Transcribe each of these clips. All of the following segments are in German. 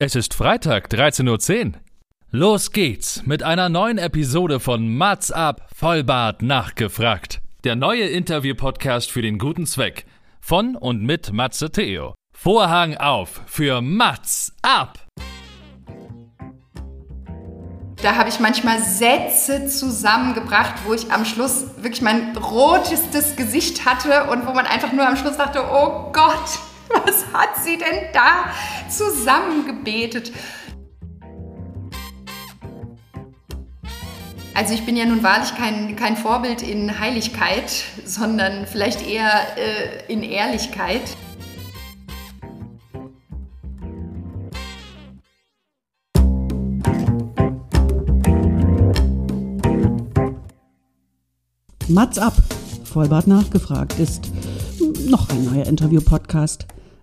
Es ist Freitag, 13.10 Uhr. Los geht's mit einer neuen Episode von Mats ab, Vollbart nachgefragt. Der neue Interview-Podcast für den guten Zweck. Von und mit Matze Theo. Vorhang auf für Mats ab! Da habe ich manchmal Sätze zusammengebracht, wo ich am Schluss wirklich mein rotestes Gesicht hatte und wo man einfach nur am Schluss dachte, oh Gott, was hat sie denn da zusammengebetet? Also ich bin ja nun wahrlich kein, kein Vorbild in Heiligkeit, sondern vielleicht eher äh, in Ehrlichkeit. Mats ab, Vollbart nachgefragt ist noch ein neuer Interview-Podcast.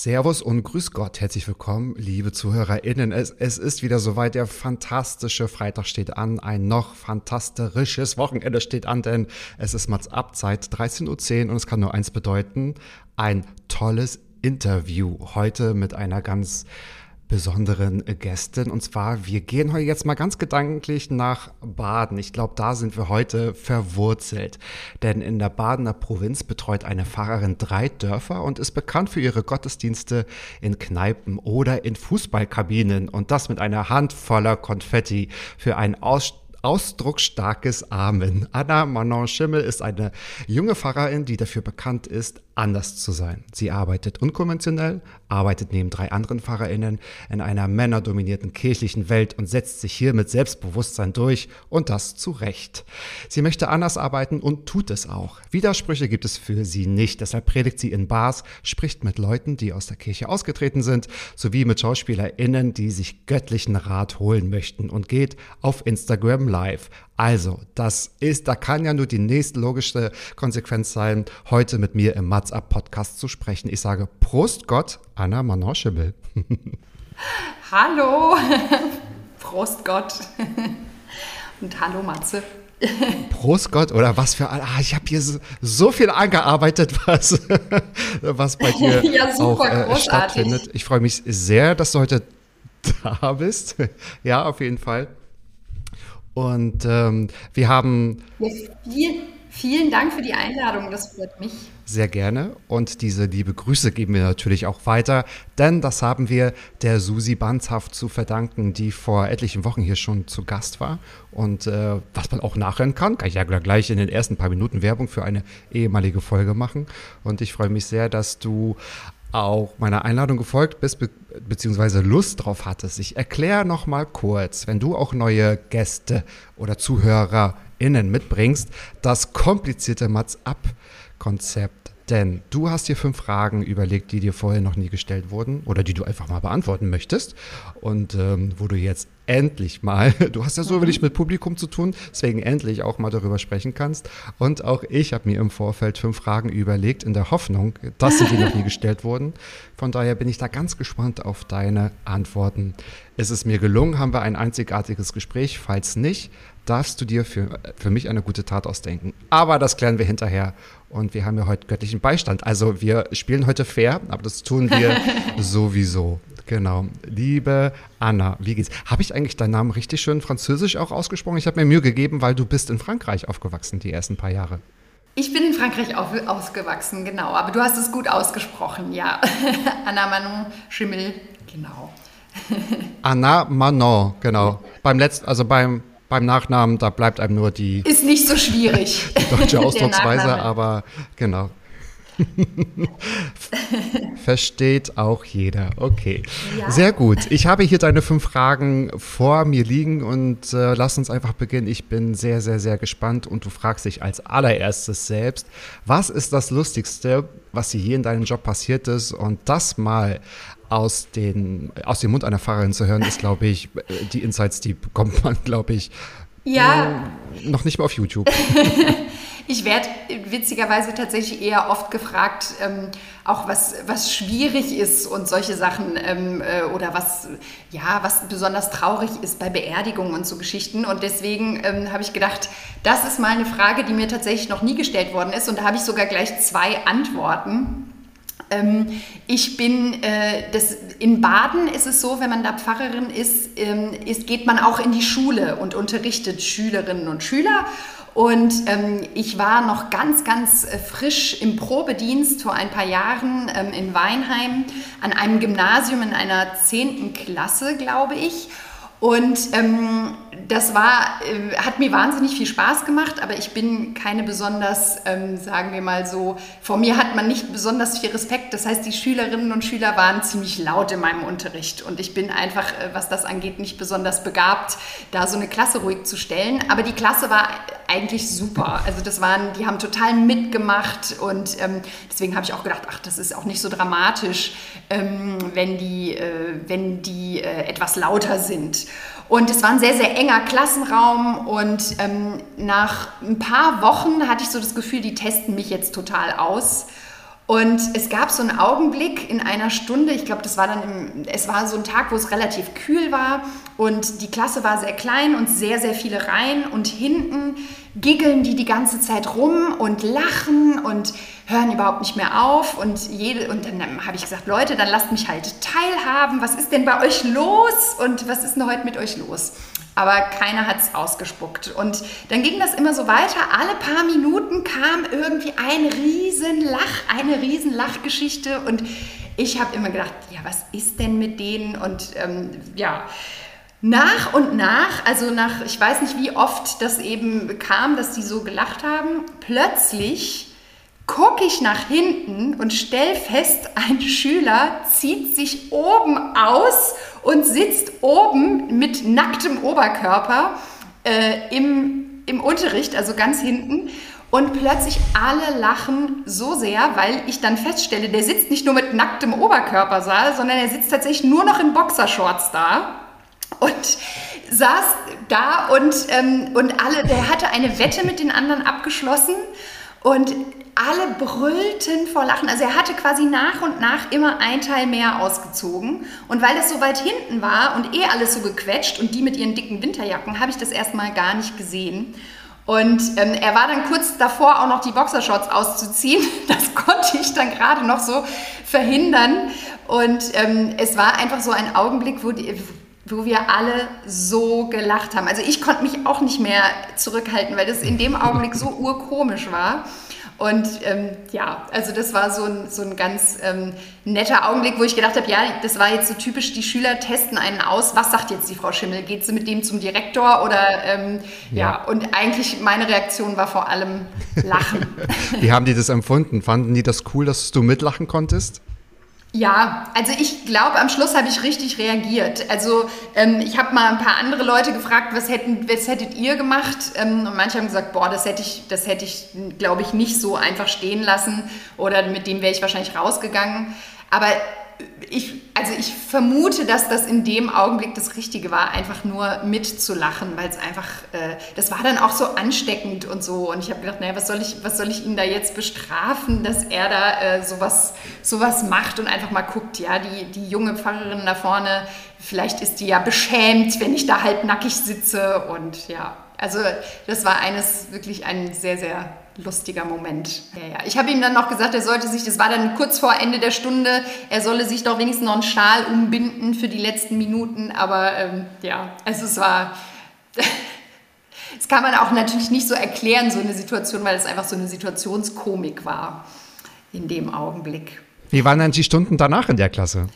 Servus und grüß Gott, herzlich willkommen, liebe ZuhörerInnen. Es, es ist wieder soweit, der fantastische Freitag steht an, ein noch fantastisches Wochenende steht an, denn es ist Mats Abzeit, 13.10 Uhr und es kann nur eins bedeuten, ein tolles Interview. Heute mit einer ganz besonderen Gästin. Und zwar, wir gehen heute jetzt mal ganz gedanklich nach Baden. Ich glaube, da sind wir heute verwurzelt. Denn in der Badener Provinz betreut eine Pfarrerin drei Dörfer und ist bekannt für ihre Gottesdienste in Kneipen oder in Fußballkabinen. Und das mit einer Hand voller Konfetti für ein Aus ausdrucksstarkes Amen. Anna Manon Schimmel ist eine junge Pfarrerin, die dafür bekannt ist, anders zu sein. Sie arbeitet unkonventionell, arbeitet neben drei anderen PfarrerInnen in einer männerdominierten kirchlichen Welt und setzt sich hier mit Selbstbewusstsein durch und das zu Recht. Sie möchte anders arbeiten und tut es auch. Widersprüche gibt es für sie nicht. Deshalb predigt sie in Bars, spricht mit Leuten, die aus der Kirche ausgetreten sind, sowie mit SchauspielerInnen, die sich göttlichen Rat holen möchten und geht auf Instagram live. Also, das ist, da kann ja nur die nächstlogischste Konsequenz sein, heute mit mir im Mats Up Podcast zu sprechen. Ich sage Prost Gott, Anna Manon Schimmel. Hallo, Prost Gott und hallo Matze. Prost Gott oder was für ein, ah, ich habe hier so, so viel angearbeitet, was, was bei dir Ja, super, auch äh, stattfindet. Ich freue mich sehr, dass du heute da bist. Ja, auf jeden Fall. Und ähm, wir haben Ja, viel, vielen Dank für die Einladung, das freut mich. sehr gerne. Und diese liebe Grüße geben wir natürlich auch weiter, denn das haben wir der Susi Banzhaft zu verdanken, die vor etlichen Wochen hier schon zu Gast war. Und äh, was man auch nachhören kann, kann ich ja gleich in den ersten paar Minuten Werbung für eine ehemalige Folge machen. Und ich freue mich sehr, dass du auch meiner Einladung gefolgt bist, be beziehungsweise Lust drauf hattest. Ich erkläre noch mal kurz, wenn du auch neue Gäste oder ZuhörerInnen mitbringst, das komplizierte Mats-Up-Konzept. Denn du hast dir fünf Fragen überlegt, die dir vorher noch nie gestellt wurden oder die du einfach mal beantworten möchtest. Und ähm, wo du jetzt endlich mal, du hast ja so wenig mit Publikum zu tun, deswegen endlich auch mal darüber sprechen kannst. Und auch ich habe mir im Vorfeld fünf Fragen überlegt, in der Hoffnung, dass sie dir noch nie gestellt wurden. Von daher bin ich da ganz gespannt auf deine Antworten. Ist es mir gelungen? Haben wir ein einzigartiges Gespräch? Falls nicht, darfst du dir für, für mich eine gute Tat ausdenken. Aber das klären wir hinterher. Und wir haben ja heute göttlichen Beistand. Also wir spielen heute fair, aber das tun wir sowieso. Genau. Liebe Anna, wie geht's? Habe ich eigentlich deinen Namen richtig schön französisch auch ausgesprochen? Ich habe mir Mühe gegeben, weil du bist in Frankreich aufgewachsen die ersten paar Jahre. Ich bin in Frankreich auf, ausgewachsen, genau, aber du hast es gut ausgesprochen, ja. Anna Manon Schimmel, genau. Anna Manon, genau. Beim letzten, also beim, beim Nachnamen, da bleibt einem nur die Ist nicht so schwierig. deutsche Der Ausdrucksweise, aber genau. Versteht auch jeder. Okay. Ja. Sehr gut. Ich habe hier deine fünf Fragen vor mir liegen und äh, lass uns einfach beginnen. Ich bin sehr, sehr, sehr gespannt und du fragst dich als allererstes selbst, was ist das Lustigste, was dir hier in deinem Job passiert ist und das mal aus, den, aus dem Mund einer Fahrerin zu hören, ist, glaube ich, äh, die Insights, die bekommt man, glaube ich, Ja, noch nicht mal auf YouTube. Ich werde witzigerweise tatsächlich eher oft gefragt, ähm, auch was, was schwierig ist und solche Sachen ähm, äh, oder was, ja, was besonders traurig ist bei Beerdigungen und so Geschichten. Und deswegen ähm, habe ich gedacht, das ist mal eine Frage, die mir tatsächlich noch nie gestellt worden ist. Und da habe ich sogar gleich zwei Antworten. Ähm, ich bin, äh, das, in Baden ist es so, wenn man da Pfarrerin ist, ähm, ist, geht man auch in die Schule und unterrichtet Schülerinnen und Schüler. Und ähm, ich war noch ganz, ganz frisch im Probedienst vor ein paar Jahren ähm, in Weinheim an einem Gymnasium in einer zehnten Klasse, glaube ich. Und ähm, das war, äh, hat mir wahnsinnig viel Spaß gemacht, aber ich bin keine besonders, ähm, sagen wir mal so, vor mir hat man nicht besonders viel Respekt. Das heißt, die Schülerinnen und Schüler waren ziemlich laut in meinem Unterricht und ich bin einfach, äh, was das angeht, nicht besonders begabt, da so eine Klasse ruhig zu stellen. Aber die Klasse war eigentlich super. Also das waren, die haben total mitgemacht und ähm, deswegen habe ich auch gedacht, ach, das ist auch nicht so dramatisch, ähm, wenn die, äh, wenn die äh, etwas lauter sind. Und es war ein sehr, sehr enger Klassenraum und ähm, nach ein paar Wochen hatte ich so das Gefühl, die testen mich jetzt total aus. Und es gab so einen Augenblick in einer Stunde, ich glaube, das war dann, im, es war so ein Tag, wo es relativ kühl war und die Klasse war sehr klein und sehr, sehr viele Reihen und hinten giggeln die die ganze Zeit rum und lachen und hören überhaupt nicht mehr auf und jede und dann habe ich gesagt, Leute, dann lasst mich halt teilhaben. Was ist denn bei euch los und was ist denn heute mit euch los? Aber keiner hat es ausgespuckt. Und dann ging das immer so weiter. Alle paar Minuten kam irgendwie ein Riesenlach, eine Riesenlachgeschichte. Und ich habe immer gedacht, ja, was ist denn mit denen? Und ähm, ja, nach und nach, also nach, ich weiß nicht, wie oft das eben kam, dass die so gelacht haben, plötzlich gucke ich nach hinten und stelle fest, ein Schüler zieht sich oben aus und sitzt oben mit nacktem Oberkörper äh, im, im Unterricht, also ganz hinten. Und plötzlich alle lachen so sehr, weil ich dann feststelle, der sitzt nicht nur mit nacktem Oberkörper da, sondern er sitzt tatsächlich nur noch in Boxershorts da und saß da und, ähm, und alle, der hatte eine Wette mit den anderen abgeschlossen und alle brüllten vor Lachen. Also er hatte quasi nach und nach immer ein Teil mehr ausgezogen. Und weil es so weit hinten war und eh alles so gequetscht und die mit ihren dicken Winterjacken, habe ich das erstmal gar nicht gesehen. Und ähm, er war dann kurz davor, auch noch die Boxershorts auszuziehen. Das konnte ich dann gerade noch so verhindern. Und ähm, es war einfach so ein Augenblick, wo, die, wo wir alle so gelacht haben. Also ich konnte mich auch nicht mehr zurückhalten, weil das in dem Augenblick so urkomisch war. Und ähm, ja, also das war so ein, so ein ganz ähm, netter Augenblick, wo ich gedacht habe, ja, das war jetzt so typisch, die Schüler testen einen aus. Was sagt jetzt die Frau Schimmel? Geht sie mit dem zum Direktor oder ähm, ja. ja. und eigentlich meine Reaktion war vor allem Lachen. Wie haben die das empfunden? Fanden die das cool, dass du mitlachen konntest? Ja, also ich glaube, am Schluss habe ich richtig reagiert. Also ähm, ich habe mal ein paar andere Leute gefragt, was, hätten, was hättet ihr gemacht? Ähm, und manche haben gesagt, boah, das hätte ich, das hätte ich, glaube ich, nicht so einfach stehen lassen oder mit dem wäre ich wahrscheinlich rausgegangen. Aber ich, also ich vermute, dass das in dem Augenblick das Richtige war, einfach nur mitzulachen, weil es einfach, äh, das war dann auch so ansteckend und so. Und ich habe gedacht, naja, was soll ich, was soll ich ihn da jetzt bestrafen, dass er da äh, sowas, sowas macht und einfach mal guckt, ja, die, die junge Pfarrerin da vorne, vielleicht ist die ja beschämt, wenn ich da halb nackig sitze und ja. Also das war eines, wirklich ein sehr, sehr lustiger Moment. Ja, ja. Ich habe ihm dann noch gesagt, er sollte sich, das war dann kurz vor Ende der Stunde, er solle sich doch wenigstens noch einen Schal umbinden für die letzten Minuten. Aber ähm, ja, also es war, das kann man auch natürlich nicht so erklären, so eine Situation, weil es einfach so eine Situationskomik war in dem Augenblick. Wie waren dann die Stunden danach in der Klasse?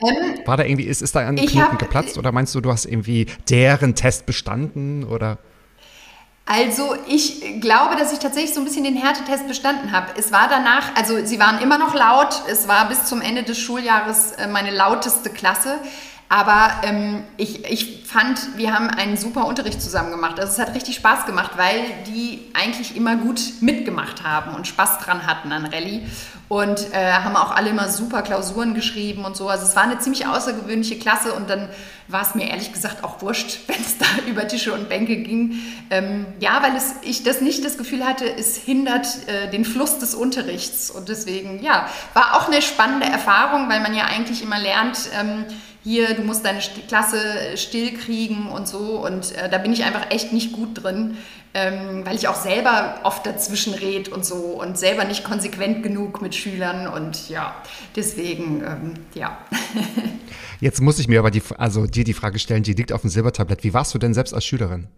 Ähm, war da irgendwie, ist, ist da ein Knoten hab, geplatzt oder meinst du, du hast irgendwie deren Test bestanden oder? Also ich glaube, dass ich tatsächlich so ein bisschen den Härtetest bestanden habe. Es war danach, also sie waren immer noch laut, es war bis zum Ende des Schuljahres äh, meine lauteste Klasse, Aber ähm, ich, ich fand, wir haben einen super Unterricht zusammen gemacht. Also es hat richtig Spaß gemacht, weil die eigentlich immer gut mitgemacht haben und Spaß dran hatten an Rallye. Und äh, haben auch alle immer super Klausuren geschrieben und so. Also es war eine ziemlich außergewöhnliche Klasse und dann war es mir ehrlich gesagt auch wurscht, wenn es da über Tische und Bänke ging. Ähm, ja, weil es, ich das nicht das Gefühl hatte, es hindert äh, den Fluss des Unterrichts. Und deswegen, ja, war auch eine spannende Erfahrung, weil man ja eigentlich immer lernt, ähm, hier, du musst deine Klasse still kriegen und so. Und äh, da bin ich einfach echt nicht gut drin, ähm, weil ich auch selber oft dazwischen red und so und selber nicht konsequent genug mit Schülern. Und ja, deswegen, ähm, ja. Jetzt muss ich mir aber die, also dir die Frage stellen, die liegt auf dem Silbertablett. Wie warst du denn selbst als Schülerin?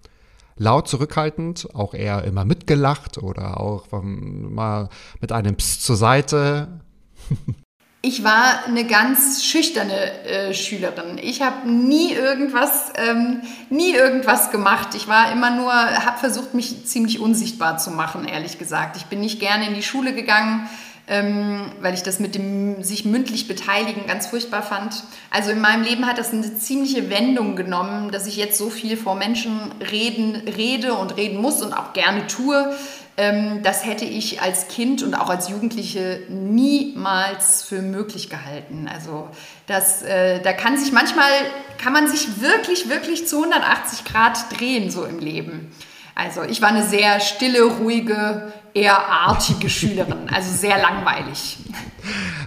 Laut zurückhaltend, auch eher immer mitgelacht oder auch um, mal mit einem Psst zur Seite? Ich war eine ganz schüchterne äh, Schülerin. Ich habe nie irgendwas, ähm, nie irgendwas gemacht. Ich war immer nur, habe versucht, mich ziemlich unsichtbar zu machen, ehrlich gesagt. Ich bin nicht gerne in die Schule gegangen, ähm, weil ich das mit dem sich mündlich beteiligen ganz furchtbar fand. Also in meinem Leben hat das eine ziemliche Wendung genommen, dass ich jetzt so viel vor Menschen reden, rede und reden muss und auch gerne tue. Ähm, das hätte ich als Kind und auch als Jugendliche niemals für möglich gehalten. Also das, äh, da kann sich manchmal, kann man sich wirklich, wirklich zu 180 Grad drehen so im Leben. Also ich war eine sehr stille, ruhige, eher artige Schülerin, also sehr langweilig.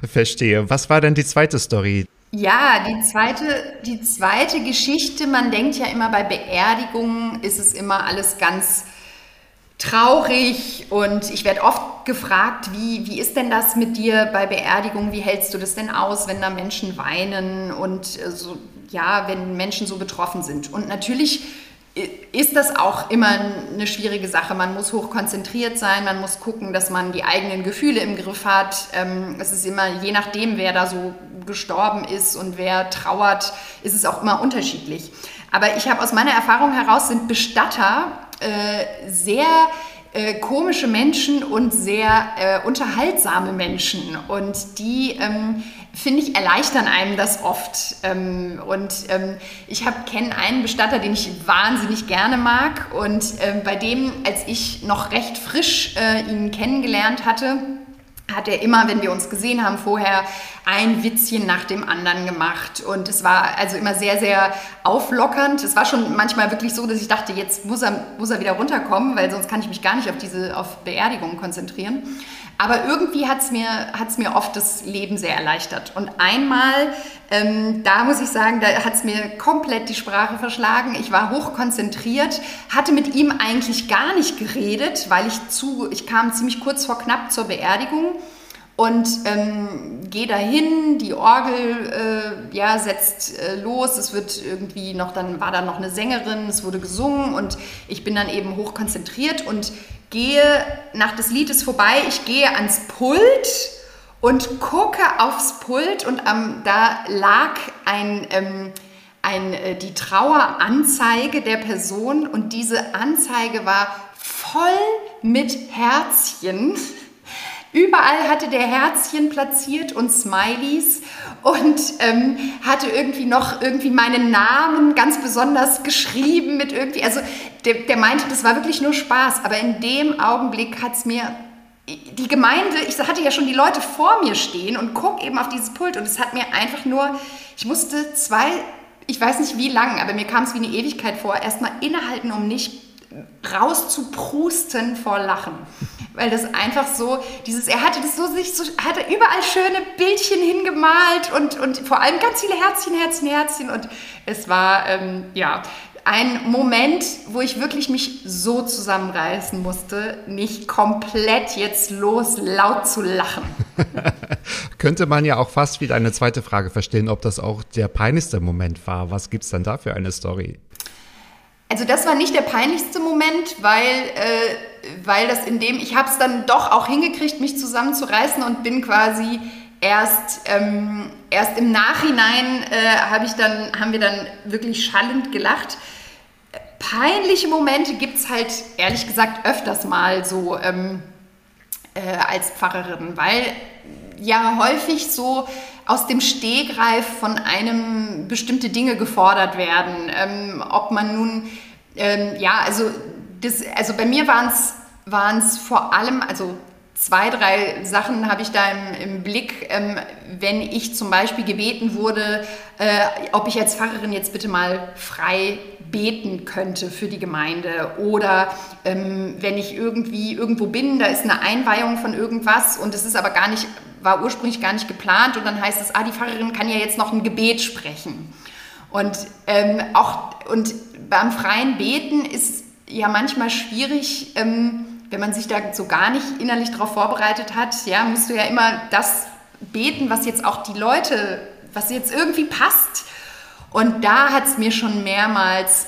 Verstehe. Was war denn die zweite Story? Ja, die zweite, die zweite Geschichte, man denkt ja immer bei Beerdigungen ist es immer alles ganz traurig und ich werde oft gefragt, wie, wie ist denn das mit dir bei Beerdigungen? Wie hältst du das denn aus, wenn da Menschen weinen und äh, so, ja, wenn Menschen so betroffen sind? Und natürlich äh, ist das auch immer eine schwierige Sache. Man muss hoch konzentriert sein, man muss gucken, dass man die eigenen Gefühle im Griff hat. Ähm, es ist immer, je nachdem, wer da so gestorben ist und wer trauert, ist es auch immer unterschiedlich. Aber ich habe aus meiner Erfahrung heraus, sind Bestatter äh, sehr äh, komische Menschen und sehr äh, unterhaltsame Menschen. Und die, ähm, finde ich, erleichtern einem das oft. Ähm, und ähm, ich kenne einen Bestatter, den ich wahnsinnig gerne mag. Und ähm, bei dem, als ich noch recht frisch äh, ihn kennengelernt hatte, hat er immer, wenn wir uns gesehen haben vorher, ein Witzchen nach dem anderen gemacht. Und es war also immer sehr, sehr auflockernd. Es war schon manchmal wirklich so, dass ich dachte, jetzt muss er, muss er wieder runterkommen, weil sonst kann ich mich gar nicht auf diese auf Beerdigungen konzentrieren. Aber irgendwie hat es mir, hat's mir oft das Leben sehr erleichtert. Und einmal, ähm, da muss ich sagen, da hat es mir komplett die Sprache verschlagen. Ich war hochkonzentriert, hatte mit ihm eigentlich gar nicht geredet, weil ich zu, ich kam ziemlich kurz vor knapp zur Beerdigung und ähm, gehe dahin, die Orgel äh, ja, setzt äh, los, es wird irgendwie noch, dann war da noch eine Sängerin, es wurde gesungen und ich bin dann eben hochkonzentriert und gehe nach des Liedes vorbei, ich gehe ans Pult und gucke aufs Pult und ähm, da lag ein, ähm, ein, äh, die Traueranzeige der Person und diese Anzeige war voll mit Herzchen. Überall hatte der Herzchen platziert und Smileys und ähm, hatte irgendwie noch irgendwie meinen Namen ganz besonders geschrieben mit irgendwie, also der, der meinte, das war wirklich nur Spaß, aber in dem Augenblick hat es mir die Gemeinde, ich hatte ja schon die Leute vor mir stehen und guck eben auf dieses Pult und es hat mir einfach nur, ich musste zwei, ich weiß nicht wie lang, aber mir kam es wie eine Ewigkeit vor, erstmal innehalten, um nicht rauszuprusten vor Lachen. Weil das einfach so, dieses, er hatte das so sich so, hatte überall schöne Bildchen hingemalt und, und vor allem ganz viele Herzchen, Herzchen, Herzchen. Und es war, ähm, ja, ein Moment, wo ich wirklich mich so zusammenreißen musste, nicht komplett jetzt los laut zu lachen. Könnte man ja auch fast wieder eine zweite Frage verstehen, ob das auch der peinlichste Moment war. Was gibt es denn da für eine Story? Also das war nicht der peinlichste Moment, weil, äh, weil das in dem, ich habe es dann doch auch hingekriegt, mich zusammenzureißen und bin quasi erst, ähm, erst im Nachhinein äh, hab ich dann, haben wir dann wirklich schallend gelacht. Peinliche Momente gibt es halt ehrlich gesagt öfters mal so ähm, äh, als Pfarrerin, weil ja häufig so aus dem Stegreif von einem bestimmte Dinge gefordert werden. Ähm, ob man nun, ähm, ja, also, das, also bei mir waren es vor allem, also zwei, drei Sachen habe ich da im, im Blick. Ähm, wenn ich zum Beispiel gebeten wurde, äh, ob ich als Pfarrerin jetzt bitte mal frei beten könnte für die Gemeinde oder ähm, wenn ich irgendwie irgendwo bin, da ist eine Einweihung von irgendwas und es ist aber gar nicht, war ursprünglich gar nicht geplant und dann heißt es, ah, die Pfarrerin kann ja jetzt noch ein Gebet sprechen. Und ähm, auch und beim freien Beten ist ja manchmal schwierig, ähm, wenn man sich da so gar nicht innerlich darauf vorbereitet hat, ja, musst du ja immer das beten, was jetzt auch die Leute, was jetzt irgendwie passt. Und da hat es mir schon mehrmals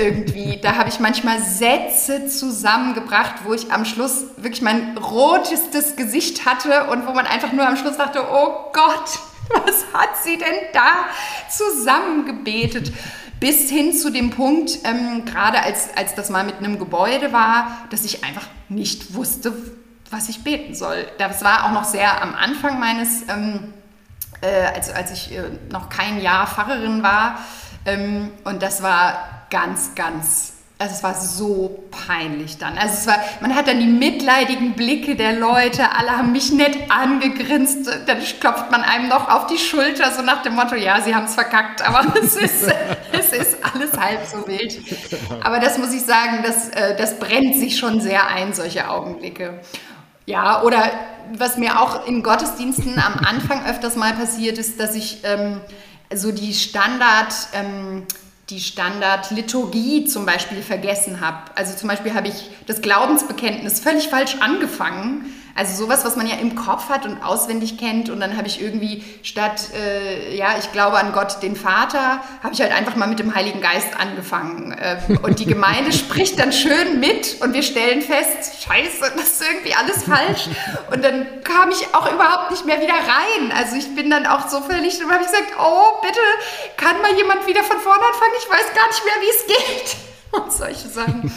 irgendwie, da habe ich manchmal Sätze zusammengebracht, wo ich am Schluss wirklich mein rotestes Gesicht hatte und wo man einfach nur am Schluss dachte, oh Gott, was hat sie denn da zusammengebetet? Bis hin zu dem Punkt, ähm, gerade als, als das mal mit einem Gebäude war, dass ich einfach nicht wusste, was ich beten soll. Das war auch noch sehr am Anfang meines, ähm, äh, als, als ich äh, noch kein Jahr Pfarrerin war. Ähm, und das war ganz, ganz also es war so peinlich dann. Also es war, man hat dann die mitleidigen Blicke der Leute, alle haben mich nett angegrinst, dann klopft man einem noch auf die Schulter, so nach dem Motto, ja, sie haben es verkackt, aber es ist, es ist alles halb so wild. Aber das muss ich sagen, das, äh, das brennt sich schon sehr ein, solche Augenblicke. Ja, oder was mir auch in Gottesdiensten am Anfang öfters mal passiert ist, dass ich ähm, so die Standard... Ähm, die Standardliturgie zum Beispiel vergessen habe. Also zum Beispiel habe ich das Glaubensbekenntnis völlig falsch angefangen also sowas, was man ja im Kopf hat und auswendig kennt. Und dann habe ich irgendwie statt, äh, ja, ich glaube an Gott, den Vater, habe ich halt einfach mal mit dem Heiligen Geist angefangen. Äh, und die Gemeinde spricht dann schön mit und wir stellen fest, scheiße, das ist irgendwie alles falsch. Und dann kam ich auch überhaupt nicht mehr wieder rein. Also ich bin dann auch so völlig, und habe ich gesagt, oh, bitte, kann mal jemand wieder von vorne anfangen? Ich weiß gar nicht mehr, wie es geht. Und solche Sachen.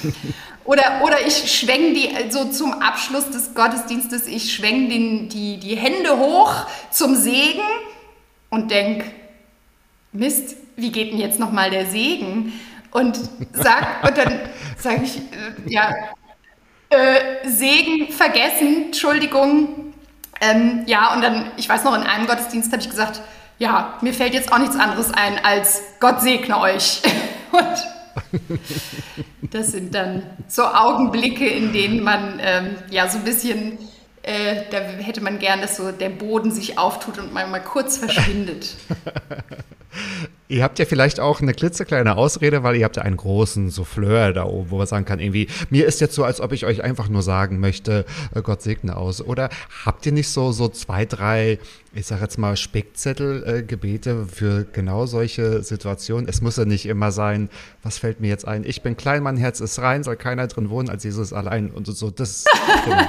Oder, oder ich schwenke die, so zum Abschluss des Gottesdienstes, ich schwenke die, die Hände hoch zum Segen und denke, Mist, wie geht denn jetzt nochmal der Segen? Und, sag, und dann sage ich, äh, ja, äh, Segen vergessen, Entschuldigung. Ähm, ja, und dann, ich weiß noch, in einem Gottesdienst habe ich gesagt, ja, mir fällt jetzt auch nichts anderes ein als Gott segne euch. und das sind dann so Augenblicke, in denen man ähm, ja so ein bisschen, äh, da hätte man gern, dass so der Boden sich auftut und man mal kurz verschwindet. Ihr habt ja vielleicht auch eine klitzekleine Ausrede, weil ihr habt ja einen großen Souffleur da oben, wo man sagen kann, irgendwie, mir ist jetzt so, als ob ich euch einfach nur sagen möchte, äh, Gott segne aus. Oder habt ihr nicht so, so zwei, drei, ich sag jetzt mal, Spickzettel-Gebete äh, für genau solche Situationen? Es muss ja nicht immer sein, was fällt mir jetzt ein? Ich bin klein, mein Herz ist rein, soll keiner drin wohnen als Jesus allein und so. Das genau,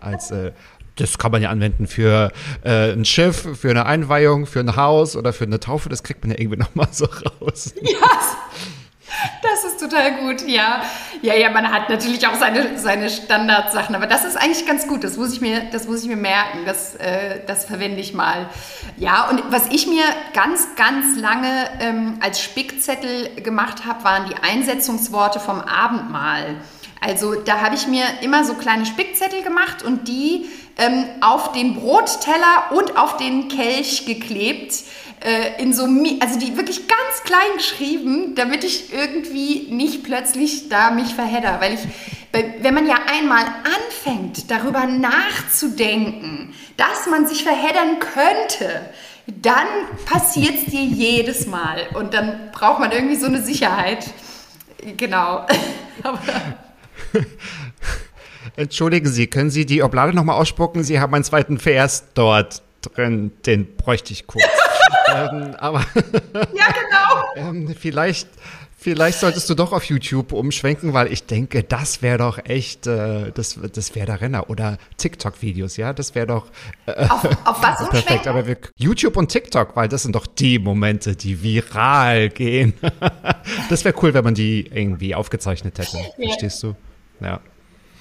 als äh, das kann man ja anwenden für äh, ein Schiff, für eine Einweihung, für ein Haus oder für eine Taufe. Das kriegt man ja irgendwie nochmal so raus. Ja, das ist total gut, ja. Ja, ja, man hat natürlich auch seine, seine Standardsachen, aber das ist eigentlich ganz gut. Das muss ich mir, das muss ich mir merken. Das, äh, das verwende ich mal. Ja, und was ich mir ganz, ganz lange ähm, als Spickzettel gemacht habe, waren die Einsetzungsworte vom Abendmahl. Also da habe ich mir immer so kleine Spickzettel gemacht und die ähm, auf den Brotteller und auf den Kelch geklebt. Äh, in so, also die wirklich ganz klein geschrieben, damit ich irgendwie nicht plötzlich da mich verhedder. Weil ich, wenn man ja einmal anfängt, darüber nachzudenken, dass man sich verheddern könnte, dann passiert es dir jedes Mal. Und dann braucht man irgendwie so eine Sicherheit. Genau. Entschuldigen Sie, können Sie die Oblade nochmal ausspucken? Sie haben einen zweiten Vers dort drin, den bräuchte ich kurz. ähm, aber ja, genau. ähm, vielleicht, vielleicht solltest du doch auf YouTube umschwenken, weil ich denke, das wäre doch echt, äh, das, das wäre der Renner. Oder TikTok-Videos, ja, das wäre doch äh, auf, auf was perfekt. Aber wir, YouTube und TikTok, weil das sind doch die Momente, die viral gehen. das wäre cool, wenn man die irgendwie aufgezeichnet hätte. Verstehst du? Ja.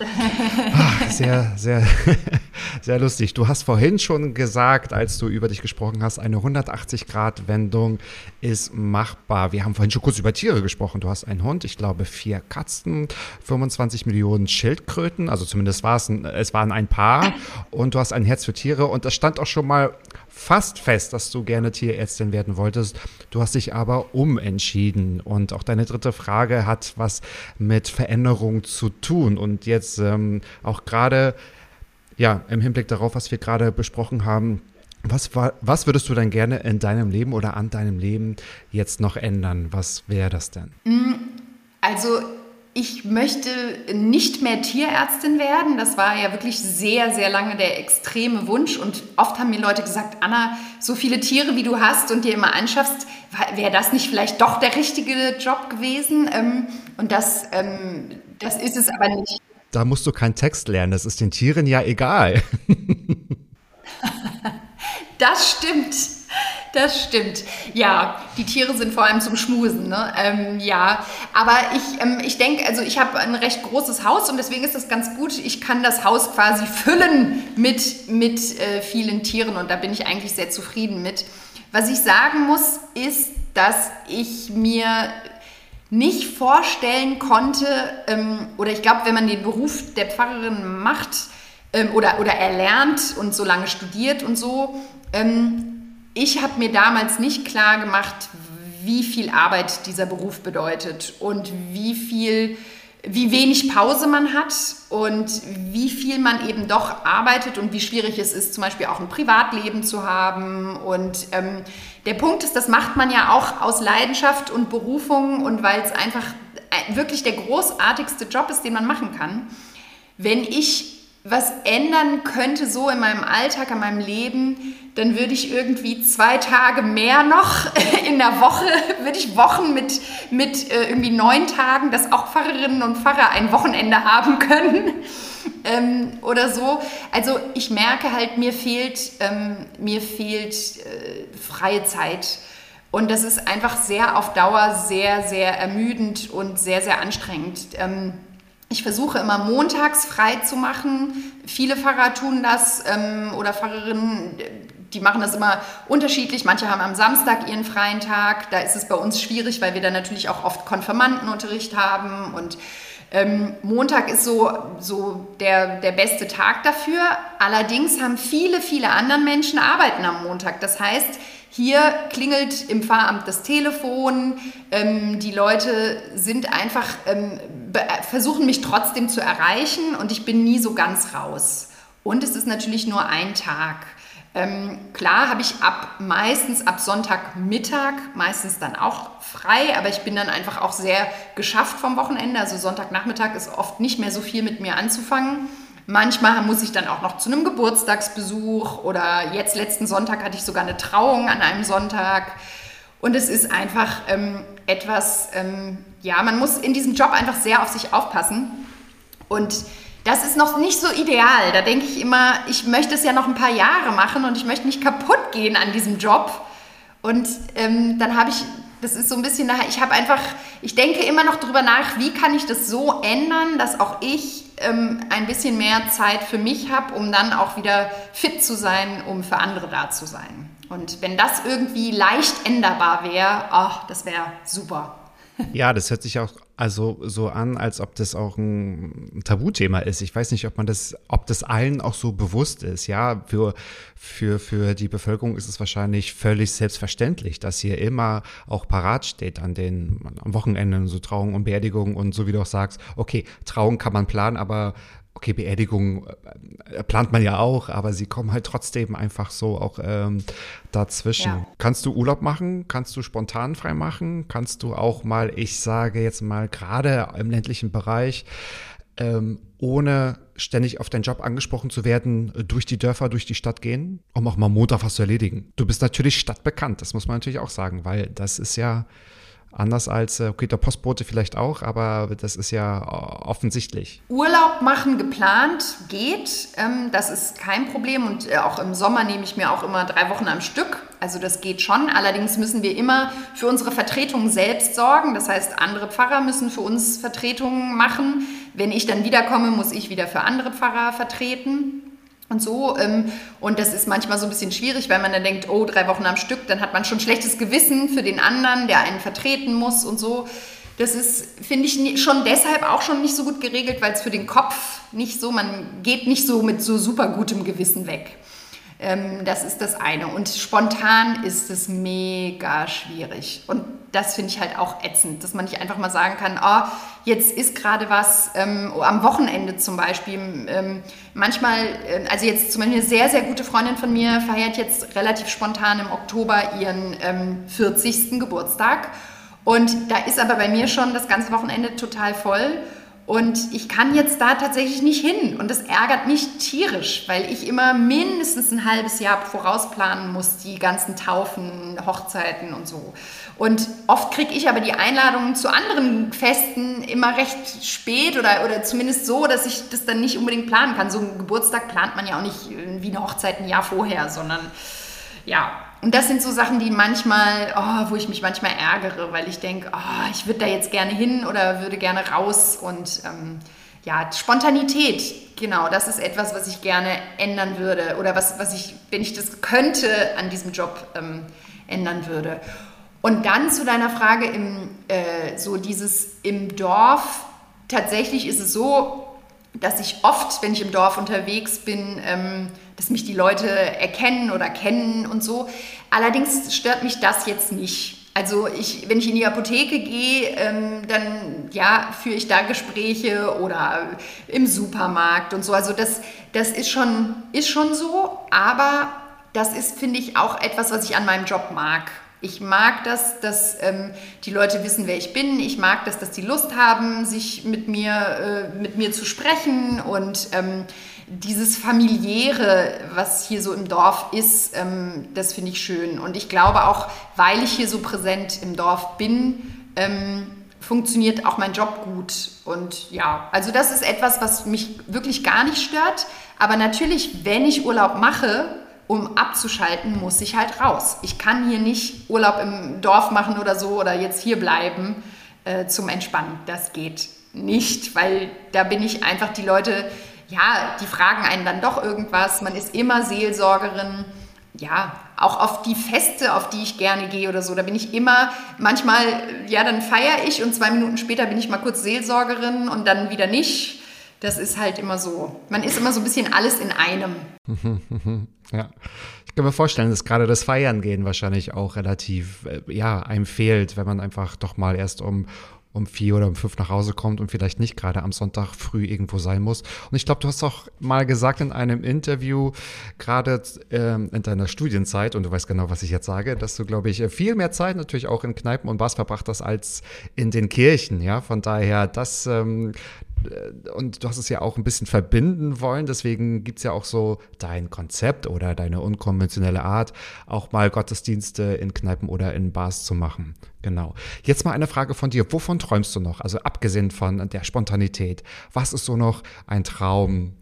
Ach, sehr, sehr, Sehr lustig. Du hast vorhin schon gesagt, als du über dich gesprochen hast, eine 180-Grad-Wendung ist machbar. Wir haben vorhin schon kurz über Tiere gesprochen. Du hast einen Hund, ich glaube vier Katzen, 25 Millionen Schildkröten, also zumindest war es, es waren ein paar. Und du hast ein Herz für Tiere. Und das stand auch schon mal fast fest, dass du gerne Tierärztin werden wolltest. Du hast dich aber umentschieden. Und auch deine dritte Frage hat was mit Veränderung zu tun. Und jetzt ähm, auch gerade ja, im Hinblick darauf, was wir gerade besprochen haben, was, was würdest du denn gerne in deinem Leben oder an deinem Leben jetzt noch ändern? Was wäre das denn? Also ich möchte nicht mehr Tierärztin werden. Das war ja wirklich sehr, sehr lange der extreme Wunsch. Und oft haben mir Leute gesagt, Anna, so viele Tiere, wie du hast und dir immer anschaffst, wäre das nicht vielleicht doch der richtige Job gewesen? Ähm, und das, ähm, das ist es aber nicht. Da musst du keinen Text lernen, das ist den Tieren ja egal. das stimmt. Das stimmt. Ja, die Tiere sind vor allem zum Schmusen. Ne? Ähm, ja, aber ich, ähm, ich denke, also ich habe ein recht großes Haus und deswegen ist das ganz gut. Ich kann das Haus quasi füllen mit, mit äh, vielen Tieren und da bin ich eigentlich sehr zufrieden mit. Was ich sagen muss, ist, dass ich mir nicht vorstellen konnte, ähm, oder ich glaube, wenn man den Beruf der Pfarrerin macht ähm, oder, oder erlernt und so lange studiert und so, ähm, ich habe mir damals nicht klar gemacht, wie viel Arbeit dieser Beruf bedeutet und wie viel, wie wenig Pause man hat und wie viel man eben doch arbeitet und wie schwierig es ist, zum Beispiel auch ein Privatleben zu haben. Und ähm, der Punkt ist, das macht man ja auch aus Leidenschaft und Berufung und weil es einfach wirklich der großartigste Job ist, den man machen kann. Wenn ich was ändern könnte so in meinem Alltag, in meinem Leben, dann würde ich irgendwie zwei Tage mehr noch in der Woche, würde ich Wochen mit, mit äh, irgendwie neun Tagen, dass auch Pfarrerinnen und Pfarrer ein Wochenende haben können ähm, oder so. Also ich merke halt, mir fehlt, ähm, mir fehlt äh, freie Zeit. Und das ist einfach sehr auf Dauer sehr, sehr ermüdend und sehr, sehr anstrengend. Ähm, ich versuche immer montags frei zu machen. Viele Pfarrer tun das ähm, oder Pfarrerinnen, die machen das immer unterschiedlich. Manche haben am Samstag ihren freien Tag. Da ist es bei uns schwierig, weil wir dann natürlich auch oft Konfirmandenunterricht haben. Und ähm, Montag ist so, so der, der beste Tag dafür. Allerdings haben viele, viele andere Menschen arbeiten am Montag. Das heißt, hier klingelt im Pfarramt das Telefon, ähm, die Leute sind einfach, ähm, versuchen mich trotzdem zu erreichen und ich bin nie so ganz raus. Und es ist natürlich nur ein Tag. Ähm, klar habe ich ab meistens ab Sonntagmittag meistens dann auch frei, aber ich bin dann einfach auch sehr geschafft vom Wochenende. Also Sonntagnachmittag ist oft nicht mehr so viel mit mir anzufangen. Manchmal muss ich dann auch noch zu einem Geburtstagsbesuch oder jetzt letzten Sonntag hatte ich sogar eine Trauung an einem Sonntag. Und es ist einfach ähm, etwas, ähm, ja, man muss in diesem Job einfach sehr auf sich aufpassen. Und das ist noch nicht so ideal. Da denke ich immer, ich möchte es ja noch ein paar Jahre machen und ich möchte nicht kaputt gehen an diesem Job. Und ähm, dann habe ich das ist so ein bisschen, ich habe einfach, ich denke immer noch darüber nach, wie kann ich das so ändern, dass auch ich ähm, ein bisschen mehr Zeit für mich habe, um dann auch wieder fit zu sein, um für andere da zu sein. Und wenn das irgendwie leicht änderbar wäre, oh, das wäre super. Ja, das hört sich auch also so an, als ob das auch ein Tabuthema ist. Ich weiß nicht, ob man das, ob das allen auch so bewusst ist. Ja, für, für, für die Bevölkerung ist es wahrscheinlich völlig selbstverständlich, dass hier immer auch parat steht an den, am Wochenenden, so Trauung und Beerdigung und so wie du auch sagst, okay, Trauung kann man planen, aber okay, Beerdigung äh, plant man ja auch, aber sie kommen halt trotzdem einfach so auch ähm, dazwischen. Ja. Kannst du Urlaub machen? Kannst du spontan frei machen? Kannst du auch mal, ich sage jetzt mal, gerade im ländlichen Bereich, ähm, ohne ständig auf deinen Job angesprochen zu werden, durch die Dörfer, durch die Stadt gehen, um auch mal Montag was zu erledigen. Du bist natürlich stadtbekannt, das muss man natürlich auch sagen, weil das ist ja Anders als, äh, okay, der Postbote vielleicht auch, aber das ist ja äh, offensichtlich. Urlaub machen geplant geht, ähm, das ist kein Problem und äh, auch im Sommer nehme ich mir auch immer drei Wochen am Stück. Also das geht schon. Allerdings müssen wir immer für unsere Vertretungen selbst sorgen. Das heißt, andere Pfarrer müssen für uns Vertretungen machen. Wenn ich dann wiederkomme, muss ich wieder für andere Pfarrer vertreten. Und so. Ähm, und das ist manchmal so ein bisschen schwierig, weil man dann denkt, oh, drei Wochen am Stück, dann hat man schon schlechtes Gewissen für den anderen, der einen vertreten muss und so. Das ist, finde ich, schon deshalb auch schon nicht so gut geregelt, weil es für den Kopf nicht so, man geht nicht so mit so super gutem Gewissen weg. Ähm, das ist das eine. Und spontan ist es mega schwierig. Und das finde ich halt auch ätzend, dass man nicht einfach mal sagen kann, oh, jetzt ist gerade was, ähm, am Wochenende zum Beispiel. Ähm, manchmal, äh, also jetzt zum Beispiel eine sehr, sehr gute Freundin von mir feiert jetzt relativ spontan im Oktober ihren ähm, 40. Geburtstag. Und da ist aber bei mir schon das ganze Wochenende total voll. Und ich kann jetzt da tatsächlich nicht hin. Und das ärgert mich tierisch, weil ich immer mindestens ein halbes Jahr vorausplanen muss, die ganzen Taufen, Hochzeiten und so. Und oft kriege ich aber die Einladungen zu anderen Festen immer recht spät oder, oder zumindest so, dass ich das dann nicht unbedingt planen kann. So einen Geburtstag plant man ja auch nicht wie eine Hochzeit ein Jahr vorher, sondern ja, und das sind so Sachen, die manchmal, oh, wo ich mich manchmal ärgere, weil ich denke, oh, ich würde da jetzt gerne hin oder würde gerne raus. Und ähm, ja, Spontanität, genau, das ist etwas, was ich gerne ändern würde oder was, was ich, wenn ich das könnte, an diesem Job ähm, ändern würde. Und dann zu deiner Frage, im, äh, so dieses im Dorf, tatsächlich ist es so, dass ich oft, wenn ich im Dorf unterwegs bin, ähm, dass mich die Leute erkennen oder kennen und so. Allerdings stört mich das jetzt nicht. Also ich, wenn ich in die Apotheke gehe, ähm, dann ja, führe ich da Gespräche oder im Supermarkt und so. Also das, das ist, schon, ist schon so, aber das ist, finde ich, auch etwas, was ich an meinem Job mag. Ich mag das, dass ähm, die Leute wissen, wer ich bin. Ich mag das, dass die Lust haben, sich mit mir, äh, mit mir zu sprechen und ähm, dieses familiäre, was hier so im Dorf ist, ähm, das finde ich schön. Und ich glaube auch, weil ich hier so präsent im Dorf bin, ähm, funktioniert auch mein Job gut. Und ja, also das ist etwas, was mich wirklich gar nicht stört. Aber natürlich, wenn ich Urlaub mache, um abzuschalten, muss ich halt raus. Ich kann hier nicht Urlaub im Dorf machen oder so oder jetzt hier bleiben äh, zum Entspannen. Das geht nicht, weil da bin ich einfach die Leute ja, die fragen einen dann doch irgendwas. Man ist immer Seelsorgerin. Ja, auch auf die Feste, auf die ich gerne gehe oder so, da bin ich immer, manchmal, ja, dann feiere ich und zwei Minuten später bin ich mal kurz Seelsorgerin und dann wieder nicht. Das ist halt immer so. Man ist immer so ein bisschen alles in einem. ja. Ich kann mir vorstellen, dass gerade das Feiern gehen wahrscheinlich auch relativ, äh, ja, einem fehlt, wenn man einfach doch mal erst um um vier oder um fünf nach Hause kommt und vielleicht nicht gerade am Sonntag früh irgendwo sein muss. Und ich glaube, du hast auch mal gesagt in einem Interview, gerade ähm, in deiner Studienzeit, und du weißt genau, was ich jetzt sage, dass du, glaube ich, viel mehr Zeit natürlich auch in Kneipen und Bars verbracht hast als in den Kirchen. Ja, von daher, das, ähm, äh, und du hast es ja auch ein bisschen verbinden wollen, deswegen gibt es ja auch so dein Konzept oder deine unkonventionelle Art, auch mal Gottesdienste in Kneipen oder in Bars zu machen. Genau. Jetzt mal eine Frage von dir. Wovon träumst du noch? Also abgesehen von der Spontanität. Was ist so noch ein Traum,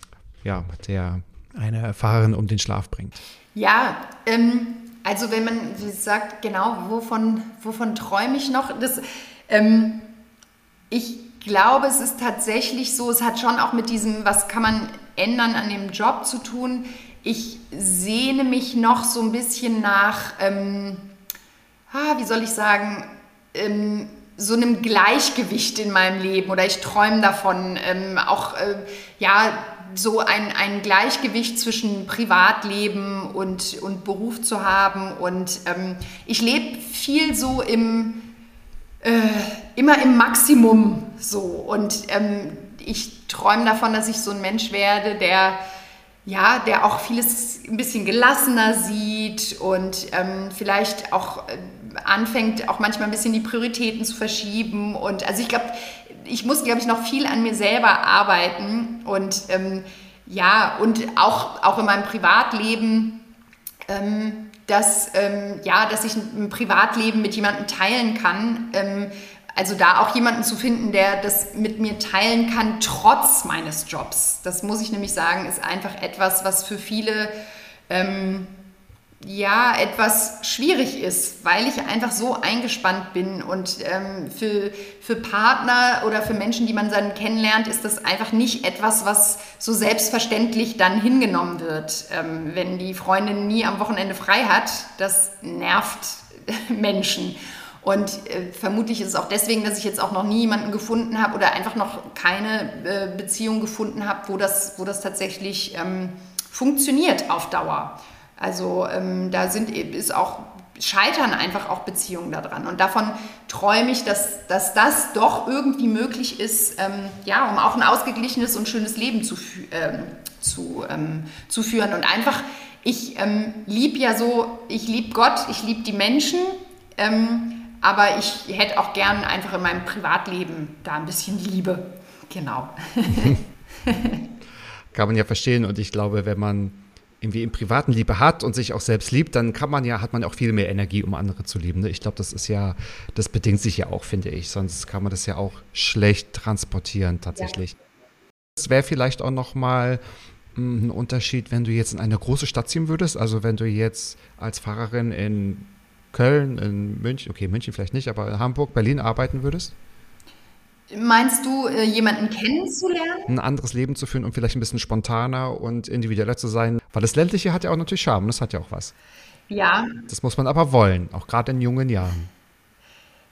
ja, der eine Erfahrerin um den Schlaf bringt? Ja, ähm, also wenn man sagt, genau, wovon, wovon träume ich noch? Das, ähm, ich glaube, es ist tatsächlich so, es hat schon auch mit diesem, was kann man ändern an dem Job zu tun. Ich sehne mich noch so ein bisschen nach, ähm, ah, wie soll ich sagen, ähm, so einem Gleichgewicht in meinem Leben oder ich träume davon, ähm, auch äh, ja, so ein, ein Gleichgewicht zwischen Privatleben und, und Beruf zu haben. Und ähm, ich lebe viel so im, äh, immer im Maximum so. Und ähm, ich träume davon, dass ich so ein Mensch werde, der ja, der auch vieles ein bisschen gelassener sieht und ähm, vielleicht auch äh, anfängt, auch manchmal ein bisschen die Prioritäten zu verschieben. Und also ich glaube, ich muss, glaube ich, noch viel an mir selber arbeiten und ähm, ja, und auch, auch in meinem Privatleben ähm, dass, ähm, ja, dass ich ein Privatleben mit jemandem teilen kann. Also da auch jemanden zu finden, der das mit mir teilen kann, trotz meines Jobs. Das muss ich nämlich sagen, ist einfach etwas, was für viele ähm, ja etwas schwierig ist, weil ich einfach so eingespannt bin und ähm, für, für Partner oder für Menschen, die man dann kennenlernt, ist das einfach nicht etwas, was so selbstverständlich dann hingenommen wird. Ähm, wenn die Freundin nie am Wochenende frei hat, das nervt Menschen. Und äh, vermutlich ist es auch deswegen, dass ich jetzt auch noch nie jemanden gefunden habe oder einfach noch keine äh, Beziehung gefunden habe, wo das, wo das tatsächlich ähm, funktioniert auf Dauer. Also ähm, da sind, ist auch, scheitern einfach auch Beziehungen daran. Und davon träume ich, dass, dass das doch irgendwie möglich ist, ähm, ja, um auch ein ausgeglichenes und schönes Leben zu, ähm, zu, ähm, zu führen. Und einfach, ich ähm, liebe ja so, ich liebe Gott, ich liebe die Menschen, ähm, aber ich hätte auch gern einfach in meinem Privatleben da ein bisschen Liebe. Genau. Kann man ja verstehen und ich glaube, wenn man irgendwie im privaten Liebe hat und sich auch selbst liebt, dann kann man ja, hat man auch viel mehr Energie, um andere zu lieben. Ne? Ich glaube, das ist ja, das bedingt sich ja auch, finde ich. Sonst kann man das ja auch schlecht transportieren tatsächlich. Es ja. wäre vielleicht auch noch mal hm, ein Unterschied, wenn du jetzt in eine große Stadt ziehen würdest. Also wenn du jetzt als Fahrerin in Köln, in München, okay, München vielleicht nicht, aber in Hamburg, Berlin arbeiten würdest. Meinst du, äh, jemanden kennenzulernen? Ein anderes Leben zu führen und vielleicht ein bisschen spontaner und individueller zu sein. Weil das Ländliche hat ja auch natürlich Charme, das hat ja auch was. Ja. Das muss man aber wollen, auch gerade in jungen Jahren.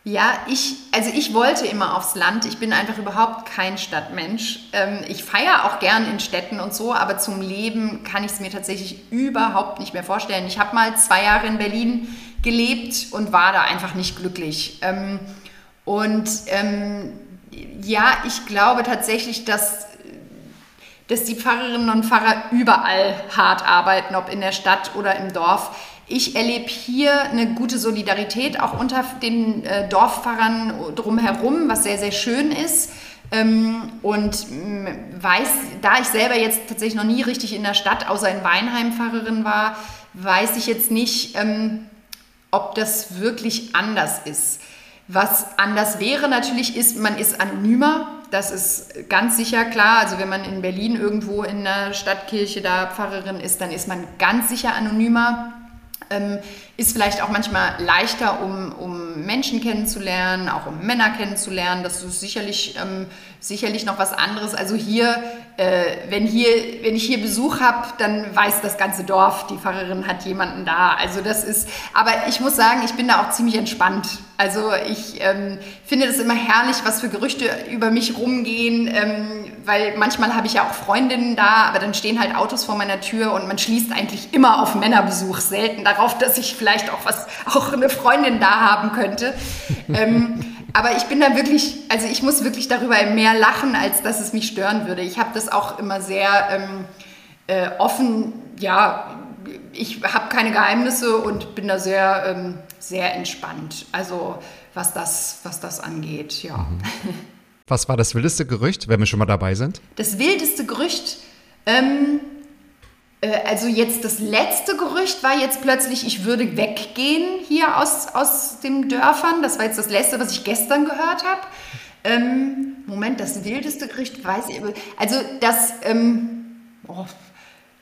Ja, ich, also ich wollte immer aufs Land. Ich bin einfach überhaupt kein Stadtmensch. Ähm, ich feiere auch gern in Städten und so, aber zum Leben kann ich es mir tatsächlich überhaupt nicht mehr vorstellen. Ich habe mal zwei Jahre in Berlin gelebt und war da einfach nicht glücklich. Ähm, und ähm, ja, ich glaube tatsächlich, dass, dass die Pfarrerinnen und Pfarrer überall hart arbeiten, ob in der Stadt oder im Dorf. Ich erlebe hier eine gute Solidarität auch unter den äh, Dorfpfarrern drumherum, was sehr, sehr schön ist. Ähm, und mm, weiß, da ich selber jetzt tatsächlich noch nie richtig in der Stadt, außer in Weinheim Pfarrerin war, weiß ich jetzt nicht, ähm, ob das wirklich anders ist. Was anders wäre natürlich ist, man ist anonymer. Das ist ganz sicher klar. Also wenn man in Berlin irgendwo in der Stadtkirche da Pfarrerin ist, dann ist man ganz sicher anonymer. Ähm, ist vielleicht auch manchmal leichter, um, um Menschen kennenzulernen, auch um Männer kennenzulernen. Das ist sicherlich, ähm, sicherlich noch was anderes. Also hier, äh, wenn hier, wenn ich hier Besuch habe, dann weiß das ganze Dorf, die Pfarrerin hat jemanden da. Also das ist, aber ich muss sagen, ich bin da auch ziemlich entspannt. Also ich ähm, finde das immer herrlich, was für Gerüchte über mich rumgehen, ähm, weil manchmal habe ich ja auch Freundinnen da, aber dann stehen halt Autos vor meiner Tür und man schließt eigentlich immer auf Männerbesuch, selten darauf, dass ich vielleicht auch was, auch eine Freundin da haben könnte. ähm, aber ich bin da wirklich, also ich muss wirklich darüber mehr lachen, als dass es mich stören würde. Ich habe das auch immer sehr ähm, äh, offen, ja, ich habe keine Geheimnisse und bin da sehr, ähm, sehr entspannt. Also was das, was das angeht, ja. Mhm. Was war das wildeste Gerücht, wenn wir schon mal dabei sind? Das wildeste Gerücht, ähm, äh, also jetzt das letzte Gerücht war jetzt plötzlich, ich würde weggehen hier aus, aus den Dörfern. Das war jetzt das letzte, was ich gestern gehört habe. Ähm, Moment, das wildeste Gerücht weiß ich. Also das, ähm, oh,